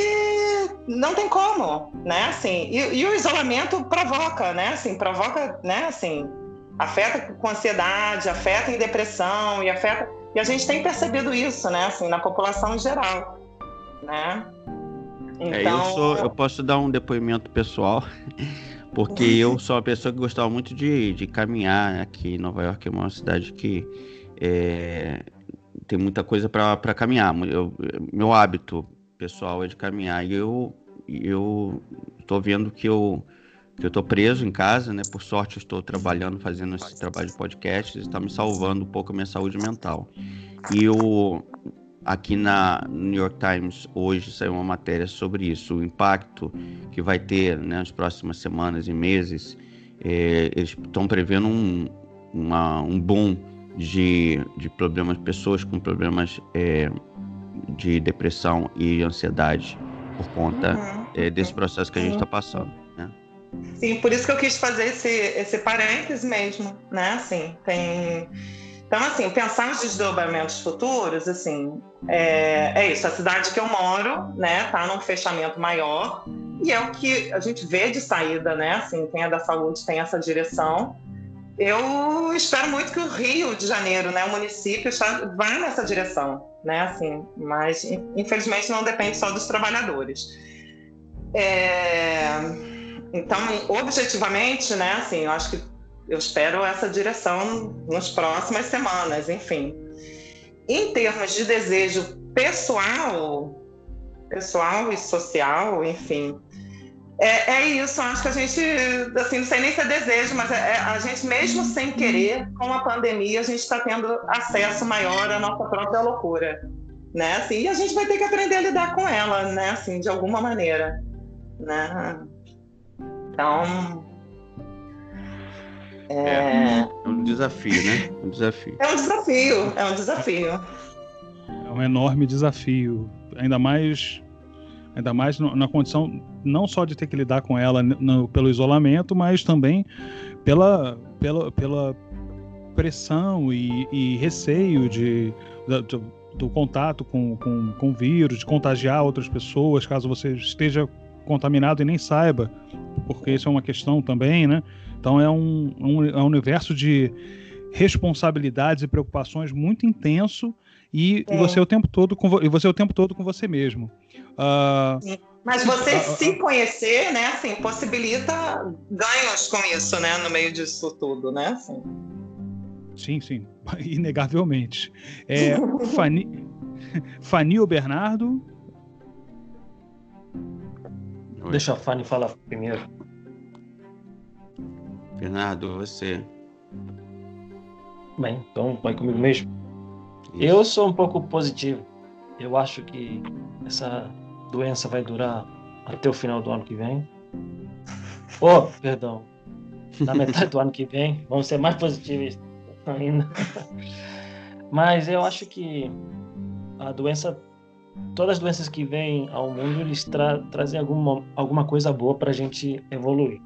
não tem como, né? Assim, e, e o isolamento provoca, né? Assim, provoca, né? Assim, afeta com ansiedade, afeta em depressão e afeta e a gente tem percebido isso, né, assim, na população em geral, né? Então... É, eu então sou, eu posso dar um depoimento pessoal, porque eu sou uma pessoa que gostava muito de, de caminhar aqui. Nova York é uma cidade que é, tem muita coisa para caminhar. Eu, meu hábito pessoal é de caminhar e eu eu estou vendo que eu eu estou preso em casa, né? Por sorte, estou trabalhando, fazendo esse trabalho de podcast, está me salvando um pouco a minha saúde mental. E eu, aqui na New York Times, hoje saiu uma matéria sobre isso, o impacto que vai ter né, nas próximas semanas e meses. É, eles estão prevendo um, uma, um boom de, de problemas, pessoas com problemas é, de depressão e ansiedade por conta uhum. é, desse processo que a gente está passando. Sim, por isso que eu quis fazer esse, esse parênteses mesmo, né? Assim, tem... Então, assim, pensar nos desdobramentos futuros, assim, é, é isso. A cidade que eu moro, né, tá num fechamento maior e é o que a gente vê de saída, né? Assim, quem é da saúde tem essa direção. Eu espero muito que o Rio de Janeiro, né, o município, vá nessa direção, né? Assim, mas infelizmente não depende só dos trabalhadores. É... Então, objetivamente, né, assim, eu acho que eu espero essa direção nas próximas semanas, enfim. Em termos de desejo pessoal, pessoal e social, enfim, é, é isso. Acho que a gente, assim, não sei nem se é desejo, mas é, é a gente mesmo sem querer, com a pandemia, a gente está tendo acesso maior à nossa própria loucura, né? Assim, e a gente vai ter que aprender a lidar com ela, né? Assim, de alguma maneira, né? Então. É... é, é um desafio, né? Um desafio. É um desafio, é um desafio. É um enorme desafio. Ainda mais ainda mais na condição não só de ter que lidar com ela no, pelo isolamento, mas também pela, pela, pela pressão e, e receio de, de, do contato com, com, com o vírus, de contagiar outras pessoas, caso você esteja contaminado e nem saiba, porque isso é uma questão também, né? Então é um, um, é um universo de responsabilidades e preocupações muito intenso e, é. e, você o tempo todo com e você o tempo todo com você mesmo. Uh, Mas você uh, se conhecer, né? Assim, possibilita ganhos com isso, né? No meio disso tudo, né? Assim. Sim, sim, inegavelmente. É, Fani, Fanil Bernardo, Oi. Deixa a Fanny falar primeiro. Fernando, você. Bem, então vai comigo mesmo. Isso. Eu sou um pouco positivo. Eu acho que essa doença vai durar até o final do ano que vem. Oh, perdão. Na metade do ano que vem. Vamos ser mais positivos ainda. Mas eu acho que a doença todas as doenças que vêm ao mundo eles tra trazem alguma, alguma coisa boa para a gente evoluir.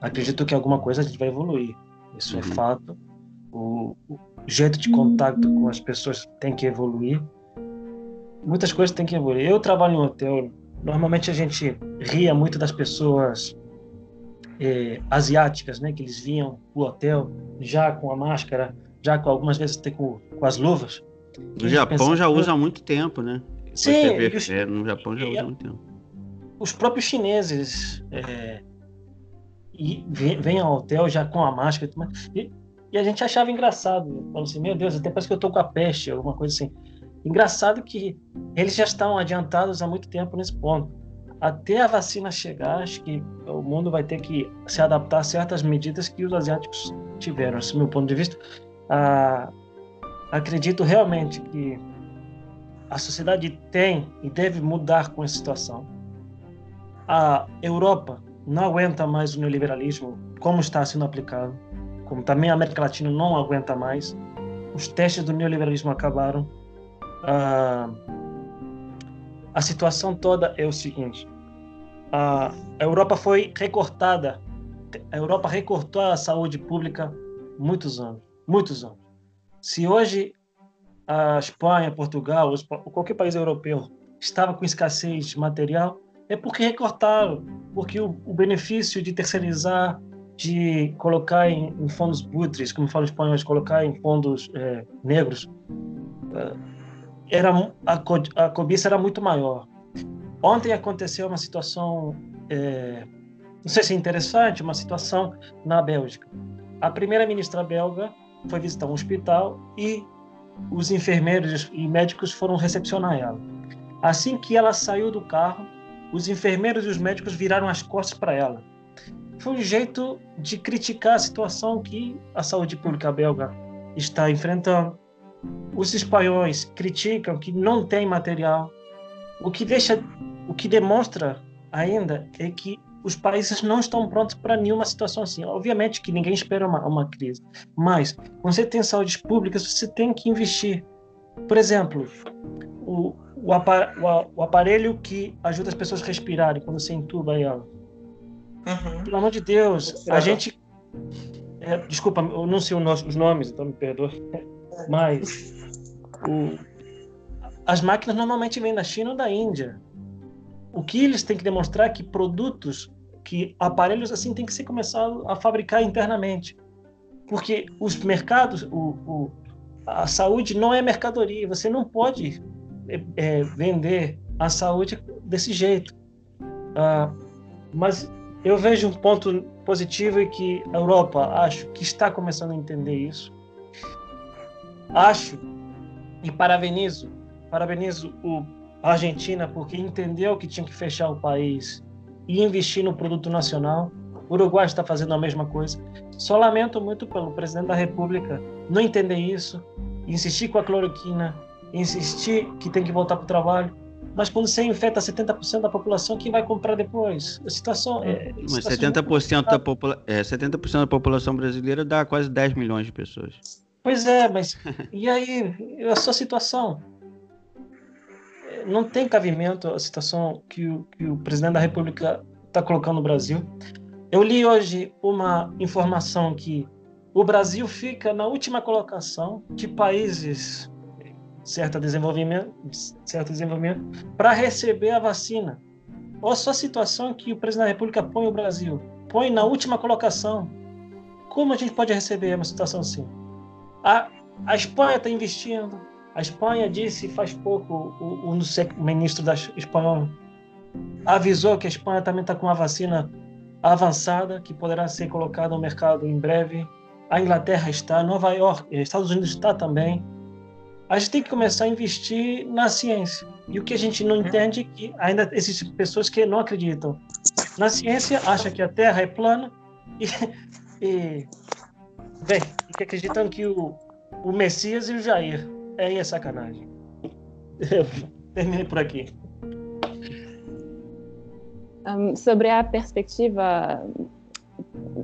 Acredito que alguma coisa a gente vai evoluir. Isso é uhum. é fato. O, o, jeito de contato com as pessoas tem que evoluir. Muitas coisas têm que evoluir. Eu trabalho em hotel. Normalmente a gente ria muito das pessoas eh, asiáticas, né? Que eles vinham o hotel já com a máscara, já com algumas vezes até com, com as luvas. No Japão já usa há muito tempo, né? Sim, os, é, no Japão já usa há muito tempo. Os próprios chineses é, e vêm ao hotel já com a máscara e, e a gente achava engraçado. Falando assim, meu Deus, até parece que eu tô com a peste, alguma coisa assim. Engraçado que eles já estão adiantados há muito tempo nesse ponto. Até a vacina chegar, acho que o mundo vai ter que se adaptar a certas medidas que os asiáticos tiveram. Esse é meu ponto de vista. Ah, acredito realmente que a sociedade tem e deve mudar com essa situação. A Europa não aguenta mais o neoliberalismo como está sendo aplicado, como também a América Latina não aguenta mais. Os testes do neoliberalismo acabaram a, a situação toda é o seguinte: a Europa foi recortada, a Europa recortou a saúde pública muitos anos, muitos anos. Se hoje a Espanha, Portugal, qualquer país europeu estava com escassez de material, é porque recortaram, porque o, o benefício de terceirizar, de colocar em, em fundos buitres, como falam os espanhóis, colocar em fundos é, negros, é, era a, co a cobiça era muito maior. Ontem aconteceu uma situação, é, não sei se é interessante, uma situação na Bélgica. A primeira-ministra belga foi visitar um hospital e os enfermeiros e médicos foram recepcionar ela. Assim que ela saiu do carro, os enfermeiros e os médicos viraram as costas para ela. Foi um jeito de criticar a situação que a saúde pública belga está enfrentando os espanhóis criticam que não tem material, o que deixa, o que demonstra ainda é que os países não estão prontos para nenhuma situação assim. Obviamente que ninguém espera uma, uma crise, mas quando você tem saúde pública, você tem que investir. Por exemplo, o, o, aparelho que ajuda as pessoas a respirarem quando você entuba ela. Uhum. Pelo amor de Deus, a gente. É, desculpa, eu não sei os nomes, então me perdoe. Mas o, as máquinas normalmente vêm da China ou da Índia. O que eles têm que demonstrar é que produtos, que aparelhos assim têm que ser começados a fabricar internamente. Porque os mercados, o, o, a saúde não é mercadoria. Você não pode é, é, vender a saúde desse jeito. Ah, mas eu vejo um ponto positivo e que a Europa, acho que está começando a entender isso. Acho e parabenizo, parabenizo o a Argentina porque entendeu que tinha que fechar o país e investir no produto nacional. O Uruguai está fazendo a mesma coisa. Só lamento muito pelo presidente da República não entender isso, insistir com a cloroquina, insistir que tem que voltar para o trabalho. Mas quando você infecta 70% da população, quem vai comprar depois? A situação é. A situação Mas 70%, da popula é, 70 da população brasileira dá quase 10 milhões de pessoas. Pois é, mas e aí a sua situação? Não tem cabimento a situação que o, que o presidente da República está colocando no Brasil. Eu li hoje uma informação que o Brasil fica na última colocação de países certo desenvolvimento, certo desenvolvimento para receber a vacina. Olha só a situação que o presidente da República põe o Brasil, põe na última colocação. Como a gente pode receber uma situação assim? A, a Espanha está investindo. A Espanha disse faz pouco, o, o ministro da espanhola avisou que a Espanha também está com uma vacina avançada que poderá ser colocada no mercado em breve. A Inglaterra está, Nova York, Estados Unidos está também. A gente tem que começar a investir na ciência. E o que a gente não entende é que ainda existem pessoas que não acreditam na ciência, acham que a Terra é plana e, e Bem, fica acreditando que o, o Messias e o Jair. É aí a sacanagem. Terminei por aqui. Um, sobre a perspectiva.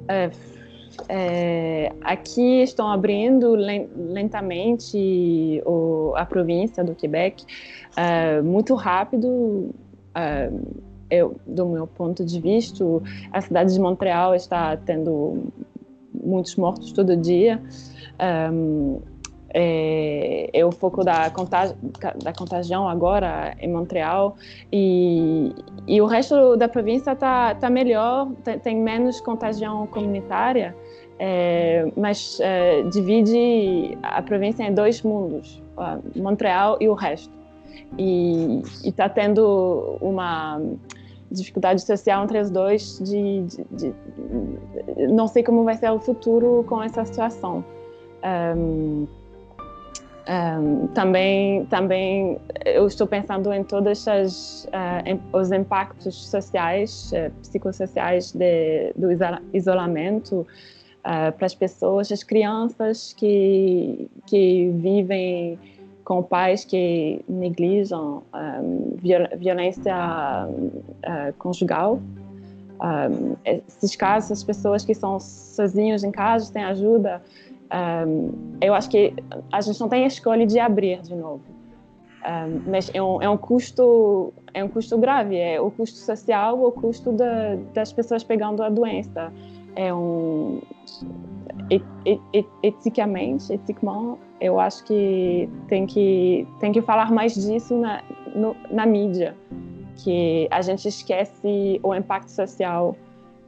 É, é, aqui estão abrindo lentamente o, a província do Quebec, é, muito rápido. É, eu, do meu ponto de vista, a cidade de Montreal está tendo muitos mortos todo dia. Um, é, é o foco da, contagi da contagião agora em Montreal e, e o resto da província está tá melhor, tem, tem, menos contagião comunitária, é, mas é, divide a província em dois mundos, Montreal e o resto. E está tendo uma dificuldade social entre os dois de, de, de, não sei como vai ser o futuro com essa situação. Um, um, também, também eu estou pensando em todos as, uh, em, os impactos sociais, uh, psicossociais de, do isolamento uh, para as pessoas, as crianças que, que vivem com pais que negligem um, viol violência conjugal. Um, esses casos, as pessoas que são sozinhos em casa, sem ajuda, um, eu acho que a gente não tem a escolha de abrir de novo. Mas é um, é um custo é um custo grave é o custo social o custo da, das pessoas pegando a doença é um et, et, et, eticamente eticamente eu acho que tem que tem que falar mais disso na no, na mídia que a gente esquece o impacto social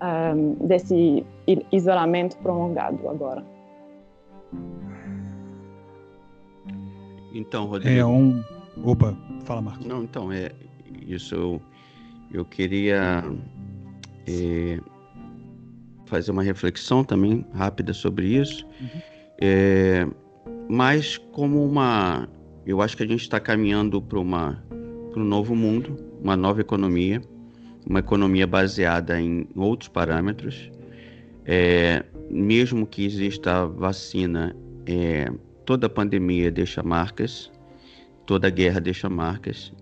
um, desse isolamento prolongado agora então, Rodrigo. É um. Opa, fala, Marcos. Não, então, é isso. Eu, eu queria é, fazer uma reflexão também rápida sobre isso. Uhum. É, mas como uma. Eu acho que a gente está caminhando para um novo mundo, uma nova economia, uma economia baseada em outros parâmetros. É, mesmo que exista vacina, é, toda pandemia deixa marcas, toda guerra deixa marcas.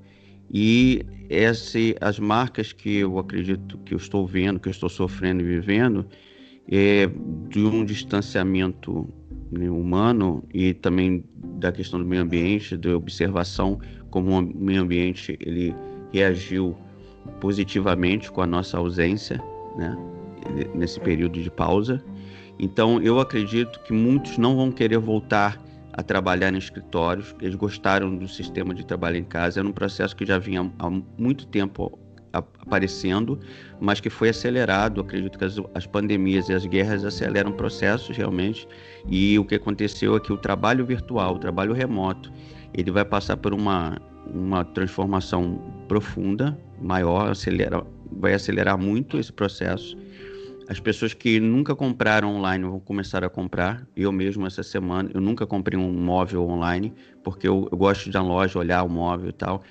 E esse, as marcas que eu acredito que eu estou vendo, que eu estou sofrendo e vivendo, é de um distanciamento né, humano e também da questão do meio ambiente, da observação como o meio ambiente ele reagiu positivamente com a nossa ausência, né, nesse período de pausa. Então, eu acredito que muitos não vão querer voltar a trabalhar em escritórios. Eles gostaram do sistema de trabalho em casa. Era um processo que já vinha há muito tempo aparecendo, mas que foi acelerado. Acredito que as, as, pandemias e as guerras aceleram processos realmente. E o que aconteceu é que o trabalho virtual, o trabalho remoto, ele vai passar por uma, uma transformação profunda, maior, acelera, vai acelerar muito esse processo. As pessoas que nunca compraram online vão começar a comprar. Eu mesmo, essa semana, eu nunca comprei um móvel online, porque eu, eu gosto de ir na loja, olhar o móvel e tal.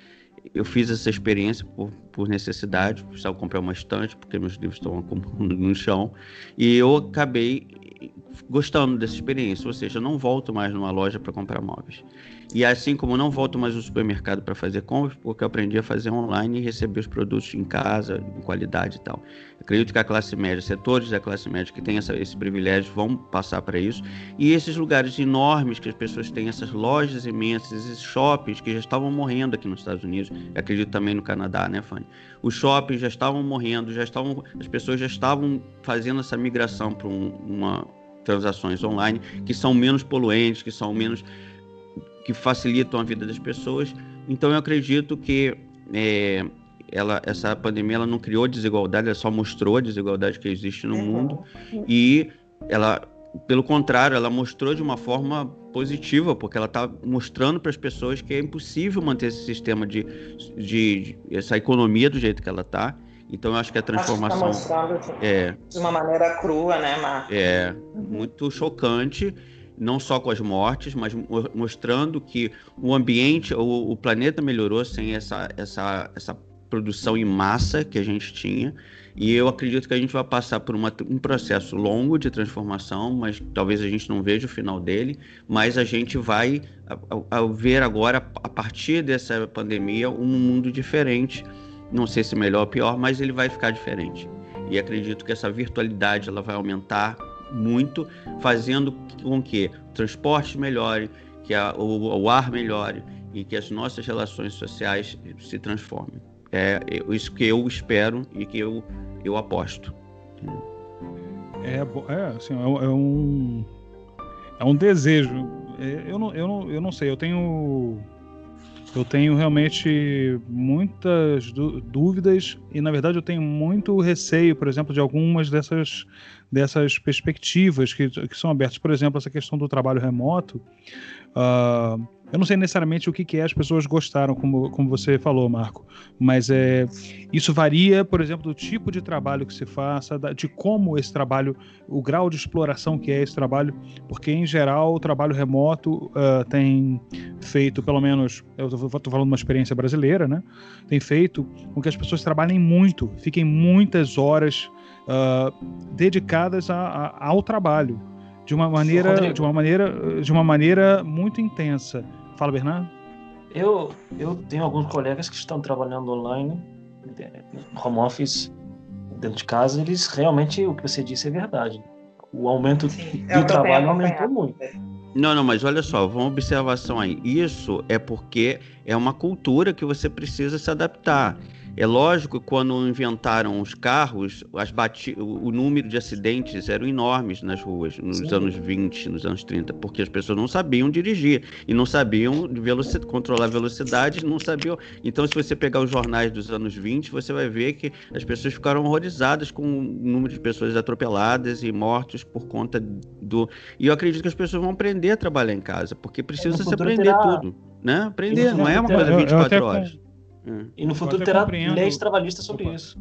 Eu fiz essa experiência por, por necessidade, precisava comprar uma estante, porque meus livros estão no chão. E eu acabei gostando dessa experiência, ou seja, eu não volto mais numa loja para comprar móveis. E assim como não volto mais no supermercado para fazer compras, porque aprendi a fazer online e receber os produtos em casa, em qualidade e tal. Acredito que a classe média, setores da classe média que tem essa, esse privilégio vão passar para isso. E esses lugares enormes que as pessoas têm, essas lojas imensas, esses shoppings que já estavam morrendo aqui nos Estados Unidos, acredito também no Canadá, né, Fanny? Os shoppings já estavam morrendo, já estavam, as pessoas já estavam fazendo essa migração para um, uma transações online que são menos poluentes, que são menos que facilitam a vida das pessoas. Então eu acredito que é, ela, essa pandemia ela não criou desigualdade, ela só mostrou a desigualdade que existe no mundo e ela, pelo contrário, ela mostrou de uma forma positiva, porque ela está mostrando para as pessoas que é impossível manter esse sistema de, de, de essa economia do jeito que ela está. Então eu acho que a transformação acho que tá mostrando é de uma maneira crua, né, Marcos? É muito chocante não só com as mortes, mas mostrando que o ambiente, o, o planeta melhorou sem essa, essa, essa produção em massa que a gente tinha. E eu acredito que a gente vai passar por uma, um processo longo de transformação, mas talvez a gente não veja o final dele. Mas a gente vai a, a ver agora, a partir dessa pandemia, um mundo diferente. Não sei se melhor ou pior, mas ele vai ficar diferente. E acredito que essa virtualidade ela vai aumentar muito, fazendo com que o transporte melhore, que a, o, o, ar melhore e que as nossas relações sociais se transformem. É, é isso que eu espero e que eu, eu aposto. É, é, assim, é, é um, é um desejo. é, eu não, eu não, eu não sei. Eu tenho eu tenho realmente muitas dúvidas e, na verdade, eu tenho muito receio, por exemplo, de algumas dessas, dessas perspectivas que, que são abertas. Por exemplo, essa questão do trabalho remoto. Uh, eu não sei necessariamente o que, que é as pessoas gostaram, como, como você falou, Marco, mas é, isso varia, por exemplo, do tipo de trabalho que se faça, de como esse trabalho, o grau de exploração que é esse trabalho, porque em geral o trabalho remoto uh, tem feito, pelo menos, eu estou falando de uma experiência brasileira, né? Tem feito com que as pessoas trabalhem muito, fiquem muitas horas uh, dedicadas a, a, ao trabalho de uma maneira, de uma maneira, de uma maneira muito intensa. Fala, Bernardo. Eu, eu tenho alguns colegas que estão trabalhando online, home office, dentro de casa, eles realmente, o que você disse é verdade. O aumento Sim, do trabalho aumentou muito. Não, não, mas olha só, uma observação aí. Isso é porque é uma cultura que você precisa se adaptar. É lógico que quando inventaram os carros, as bati... o número de acidentes eram enormes nas ruas, nos Sim. anos 20, nos anos 30, porque as pessoas não sabiam dirigir e não sabiam veloc... controlar a velocidade, não sabiam. Então, se você pegar os jornais dos anos 20, você vai ver que as pessoas ficaram horrorizadas com o número de pessoas atropeladas e mortos por conta do. E eu acredito que as pessoas vão aprender a trabalhar em casa, porque precisa se aprender terá... tudo. Né? Aprender, não é uma coisa 24 horas. Hum. E no futuro terá leis trabalhistas sobre Opa. isso.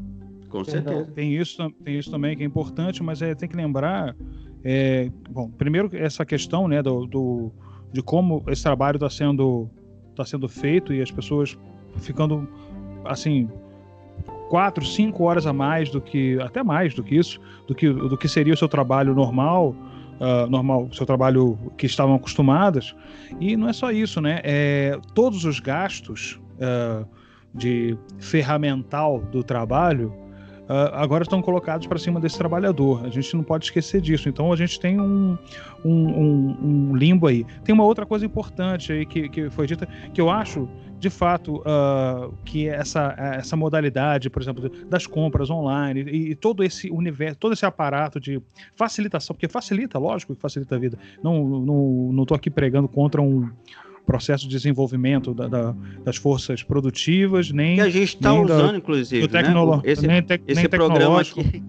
Com certeza. Tem isso, tem isso também que é importante, mas é, tem que lembrar. É, bom, primeiro essa questão né, do, do de como esse trabalho está sendo, tá sendo feito e as pessoas ficando assim quatro, cinco horas a mais do que até mais do que isso, do que do que seria o seu trabalho normal, uh, normal, seu trabalho que estavam acostumadas. E não é só isso, né? É, todos os gastos uh, de ferramental do trabalho, uh, agora estão colocados para cima desse trabalhador. A gente não pode esquecer disso. Então a gente tem um, um, um, um limbo aí. Tem uma outra coisa importante aí que, que foi dita, que eu acho de fato uh, que essa, essa modalidade, por exemplo, das compras online e, e, todo esse universo, todo esse aparato de facilitação, porque facilita, lógico que facilita a vida. Não, não, não tô aqui pregando contra um, processo de desenvolvimento da, da, das forças produtivas, nem. Que a gente está usando, da, inclusive. Do tecnolo, né? Esse, nem, te, esse nem programa aqui.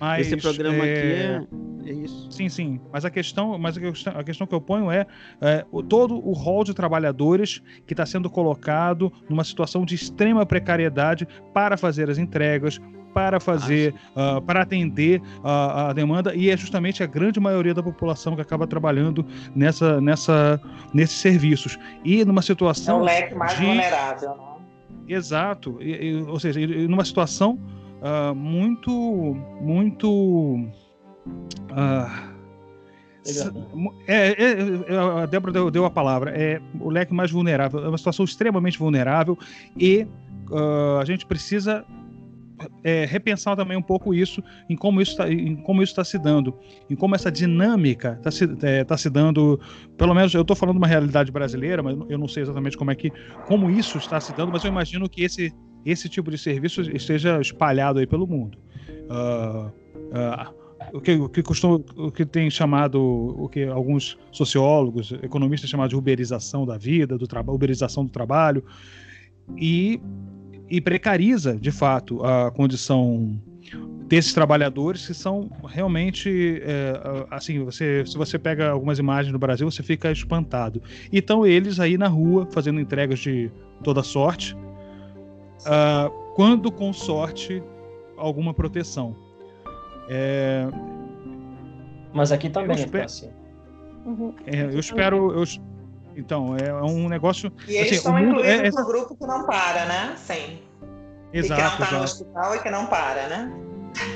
Mas, esse programa é, aqui é, é, isso. Sim, sim. Mas a questão, mas a questão, a questão que eu ponho é, é o, todo o rol de trabalhadores que está sendo colocado numa situação de extrema precariedade para fazer as entregas, para fazer, ah, uh, para atender a, a, demanda, e é justamente a grande maioria da população que acaba trabalhando nessa, nessa, nesses serviços. E numa situação. É o leque mais de... vulnerável, né? Exato. E, e, ou seja, numa situação uh, muito. muito. Uh, é, é, é, a Débora deu, deu, a palavra. É o leque mais vulnerável. É uma situação extremamente vulnerável e uh, a gente precisa é, repensar também um pouco isso, em como isso está tá se dando, em como essa dinâmica está se, é, tá se dando, pelo menos eu estou falando de uma realidade brasileira, mas eu não sei exatamente como é que, como isso está se dando, mas eu imagino que esse, esse tipo de serviço esteja espalhado aí pelo mundo. Uh, uh, o que, o que costuma, o que tem chamado, o que alguns sociólogos, economistas chamam de uberização da vida, do trabalho, uberização do trabalho, e e precariza, de fato, a condição desses trabalhadores que são realmente é, assim você se você pega algumas imagens no Brasil você fica espantado. E estão eles aí na rua fazendo entregas de toda sorte uh, quando com sorte alguma proteção. É... mas aqui também é assim. Uhum. é, eu espero eu, então, é um negócio. E eles assim, estão incluídos é, é... no grupo que não para, né? Sim. Exato. E que não está no hospital e que não para, né?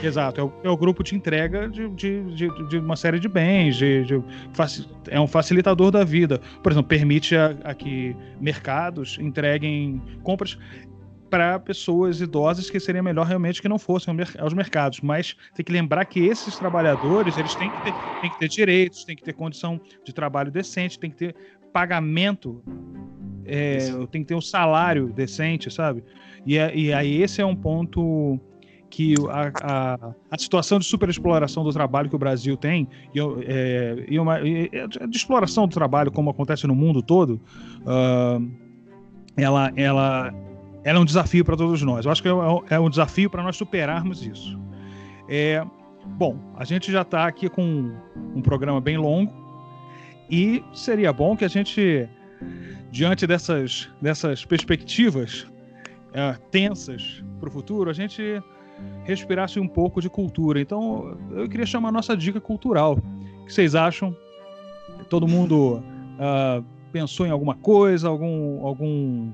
Exato, é o, é o, grupo de entrega de, de, de, de uma série de bens, de, de, é um facilitador da vida. Por exemplo, permite a, a que mercados entreguem compras para pessoas idosas que seria melhor realmente que não fossem aos mercados. Mas tem que lembrar que esses trabalhadores eles têm que ter, têm que ter direitos, têm que ter condição de trabalho decente, têm que ter pagamento, é, tem que ter um salário decente, sabe? E, e aí esse é um ponto que a, a, a, situação de superexploração do trabalho que o Brasil tem, e, é, e, uma, e de exploração do trabalho, como acontece no mundo todo, uh, ela, ela, ela é um desafio para todos nós. Eu acho que é, é um desafio para nós superarmos isso. É, bom, a gente já está aqui com um programa bem longo e seria bom que a gente, diante dessas, dessas perspectivas é, tensas para o futuro, a gente respirasse um pouco de cultura. Então, eu queria chamar a nossa dica cultural. O que vocês acham? Todo mundo uh, pensou em alguma coisa, algum, algum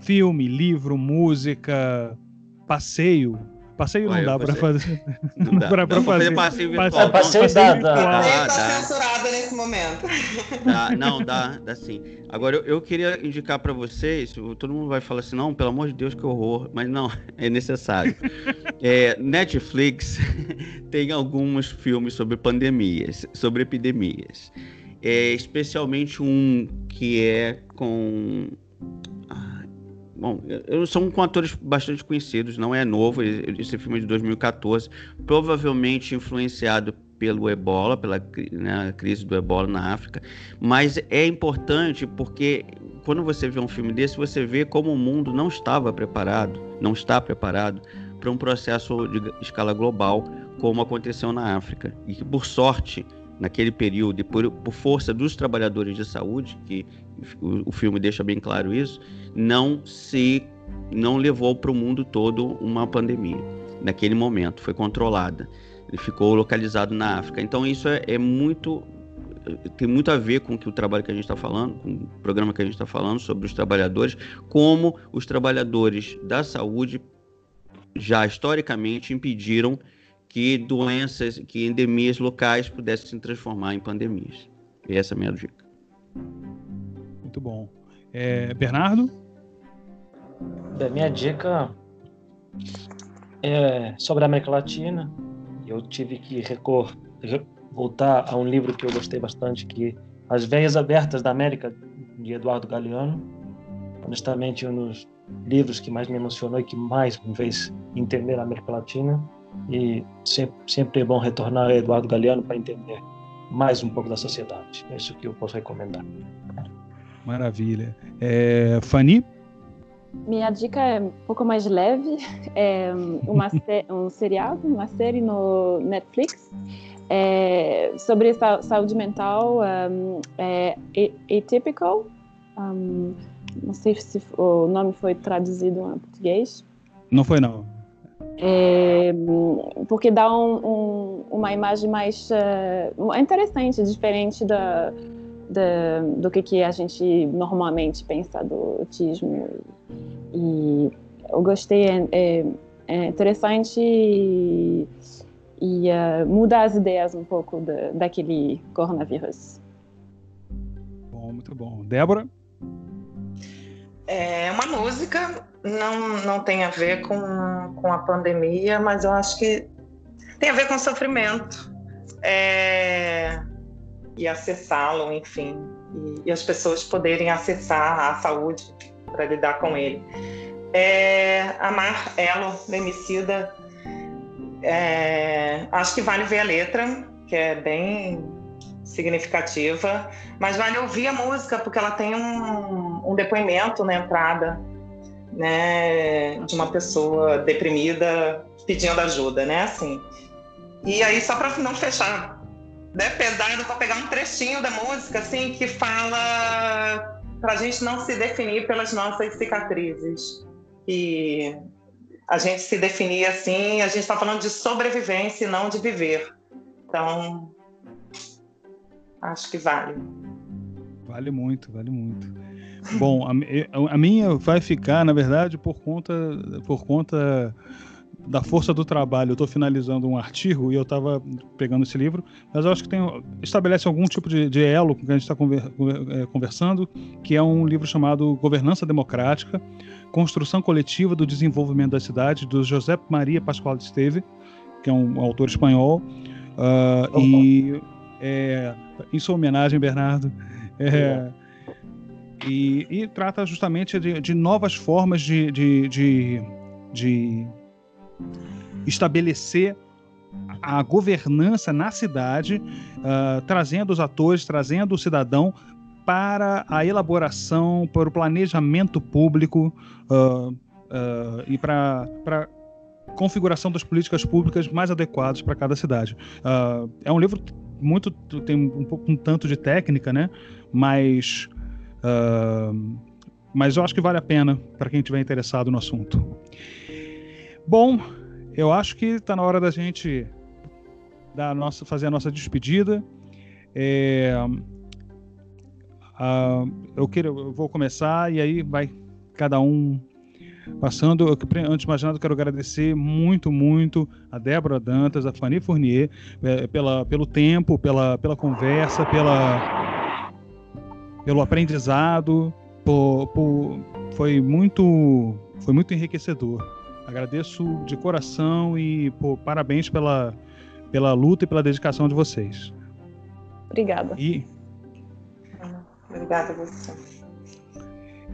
filme, livro, música, passeio Passeio não dá para fazer. Não dá pra, pra fazer. passeio virtual. Passeio, passeio dá, dá. dá, tá censurado nesse momento. Dá, não, dá, dá sim. Agora, eu, eu queria indicar para vocês, todo mundo vai falar assim, não, pelo amor de Deus, que horror. Mas não, é necessário. É, Netflix tem alguns filmes sobre pandemias, sobre epidemias. É, especialmente um que é com Bom, são com atores bastante conhecidos, não é novo, esse filme é de 2014, provavelmente influenciado pelo ebola, pela né, crise do ebola na África, mas é importante porque quando você vê um filme desse, você vê como o mundo não estava preparado, não está preparado para um processo de escala global como aconteceu na África. E que, por sorte, naquele período, e por, por força dos trabalhadores de saúde, que o, o filme deixa bem claro isso, não se não levou para o mundo todo uma pandemia. Naquele momento foi controlada. Ele ficou localizado na África. Então isso é, é muito tem muito a ver com que o trabalho que a gente está falando, com o programa que a gente está falando sobre os trabalhadores, como os trabalhadores da saúde já historicamente impediram que doenças, que endemias locais pudessem se transformar em pandemias. E essa é a minha dica. Muito bom. É, Bernardo? A minha dica é sobre a América Latina. Eu tive que recor voltar a um livro que eu gostei bastante, que As Veias Abertas da América, de Eduardo Galeano. Honestamente, um dos livros que mais me emocionou e que mais me fez entender a América Latina. E sempre, sempre é bom retornar a Eduardo Galeano para entender mais um pouco da sociedade. É isso que eu posso recomendar. Maravilha. É, Fanny? Minha dica é um pouco mais leve. É uma um seriado, uma série no Netflix é, sobre sa saúde mental. Um, é Atypical. Um, não sei se o nome foi traduzido em português. Não foi, não. É, porque dá um, um, uma imagem mais uh, interessante, diferente da, da, do que, que a gente normalmente pensa do autismo. E eu gostei, é, é, é interessante e, e uh, muda as ideias um pouco da, daquele coronavírus. Bom, muito bom. Débora? É uma música, não, não tem a ver com, com a pandemia, mas eu acho que tem a ver com sofrimento. É, e acessá-lo, enfim. E, e, as pessoas poderem acessar a saúde para lidar com ele. É, Amar Elo, Lemicida, é, acho que vale ver a letra, que é bem significativa, mas vale ouvir a música porque ela tem um, um depoimento na entrada, né, de uma pessoa deprimida pedindo ajuda, né, assim. E aí só para não fechar, né, pesado, vou pegar um trechinho da música assim que fala para a gente não se definir pelas nossas cicatrizes e a gente se definir assim, a gente está falando de sobrevivência e não de viver. Então acho que vale. Vale muito, vale muito. Bom, a, a, minha vai ficar, na verdade, por conta, por conta da força do trabalho. Eu estou finalizando um artigo e eu estava pegando esse livro, mas eu acho que tem, estabelece algum tipo de, de elo com que a gente está conver, é, conversando, que é um livro chamado Governança Democrática, Construção Coletiva do Desenvolvimento da Cidade, do José Maria Pascoal Esteve, que é um autor espanhol. Uh, e é, em sua homenagem, Bernardo. É, e, e, trata justamente de, de novas formas de, de, de, de estabelecer a governança na cidade, uh, trazendo os atores, trazendo o cidadão para a elaboração, para o planejamento público uh, uh, e para configuração das políticas públicas mais adequadas para cada cidade. é um livro muito tem um um tanto de técnica, né? Mas mas eu acho que vale a pena para quem estiver interessado no assunto. Bom, eu acho que está na hora da gente dar a nossa, fazer a nossa despedida. É, a, eu, quero, eu vou começar e aí vai cada um passando. Eu, antes de mais nada, quero agradecer muito, muito a Débora Dantas, a Fanny Fournier, é, pela, pelo tempo, pela, pela conversa, pela, pelo aprendizado. Por, por, foi muito foi muito enriquecedor. Agradeço de coração e pô, parabéns pela, pela luta e pela dedicação de vocês. Obrigada. E, Obrigada a você.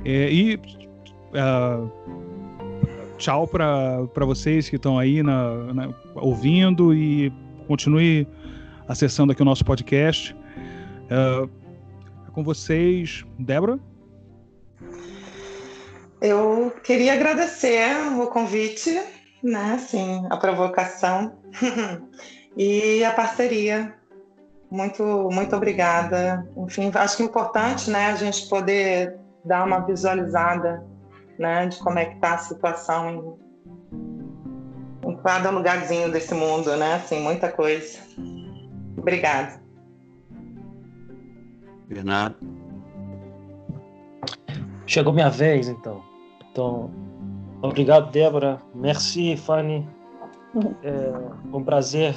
É, e uh, tchau para vocês que estão aí na, na, ouvindo e continue acessando aqui o nosso podcast. Uh, com vocês, Débora. Eu queria agradecer o convite, né, assim, a provocação e a parceria. Muito, muito obrigada. Enfim, acho que é importante, né, a gente poder dar uma visualizada, né, de como é que está a situação em, em cada lugarzinho desse mundo, né, assim, muita coisa. Obrigada. Bernardo. Chegou minha vez, então. Então, obrigado, Débora. Merci, Fanny. É um prazer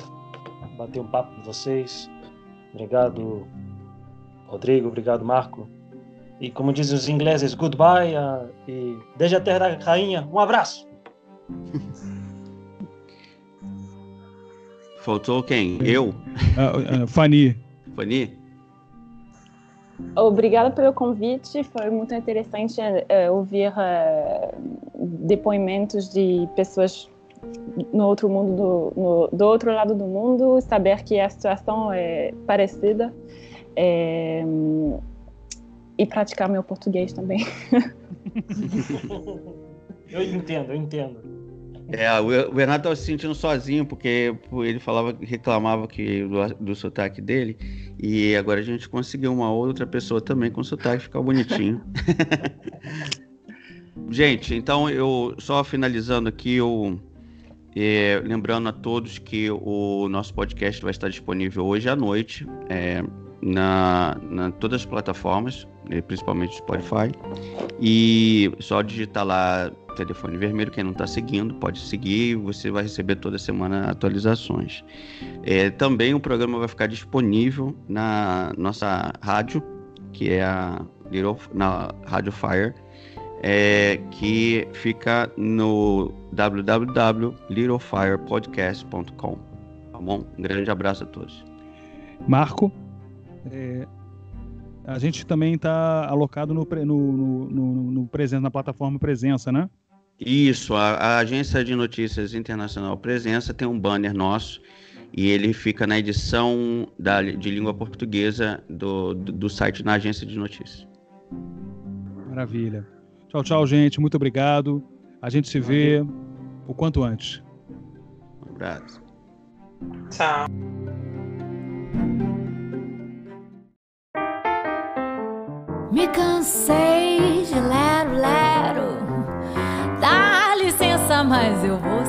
bater um papo com vocês. Obrigado, Rodrigo. Obrigado, Marco. E como dizem os ingleses, goodbye uh, e desde a terra da rainha, um abraço. Faltou quem? Eu? Uh, uh, Fanny. Fanny? Obrigada pelo convite, foi muito interessante uh, ouvir uh, depoimentos de pessoas no outro mundo, do, no, do outro lado do mundo, saber que a situação é parecida é, e praticar meu português também. eu entendo, eu entendo. É, o Renato estava se sentindo sozinho, porque ele falava, reclamava que, do, do sotaque dele, e agora a gente conseguiu uma outra pessoa também com sotaque, ficar bonitinho. gente, então eu só finalizando aqui, eu, é, lembrando a todos que o nosso podcast vai estar disponível hoje à noite, é, na, na todas as plataformas, né, principalmente Spotify, e só digitar lá telefone vermelho. Quem não está seguindo, pode seguir você vai receber toda semana atualizações. É, também o programa vai ficar disponível na nossa rádio, que é a Little, na Rádio Fire, é, que fica no www.littlefirepodcast.com. Tá bom? Um grande abraço a todos. Marco, é, a gente também está alocado no, no, no, no, no presença, na plataforma Presença, né? Isso, a, a, Agência de Notícias Internacional Presença tem um banner nosso e ele fica na edição da, de língua portuguesa do, do, do site na Agência de Notícias. Maravilha. Tchau, tchau, gente. Muito obrigado. A gente se vê o quanto antes. Um abraço. Tchau. Me cansei de Dá licença, mas eu vou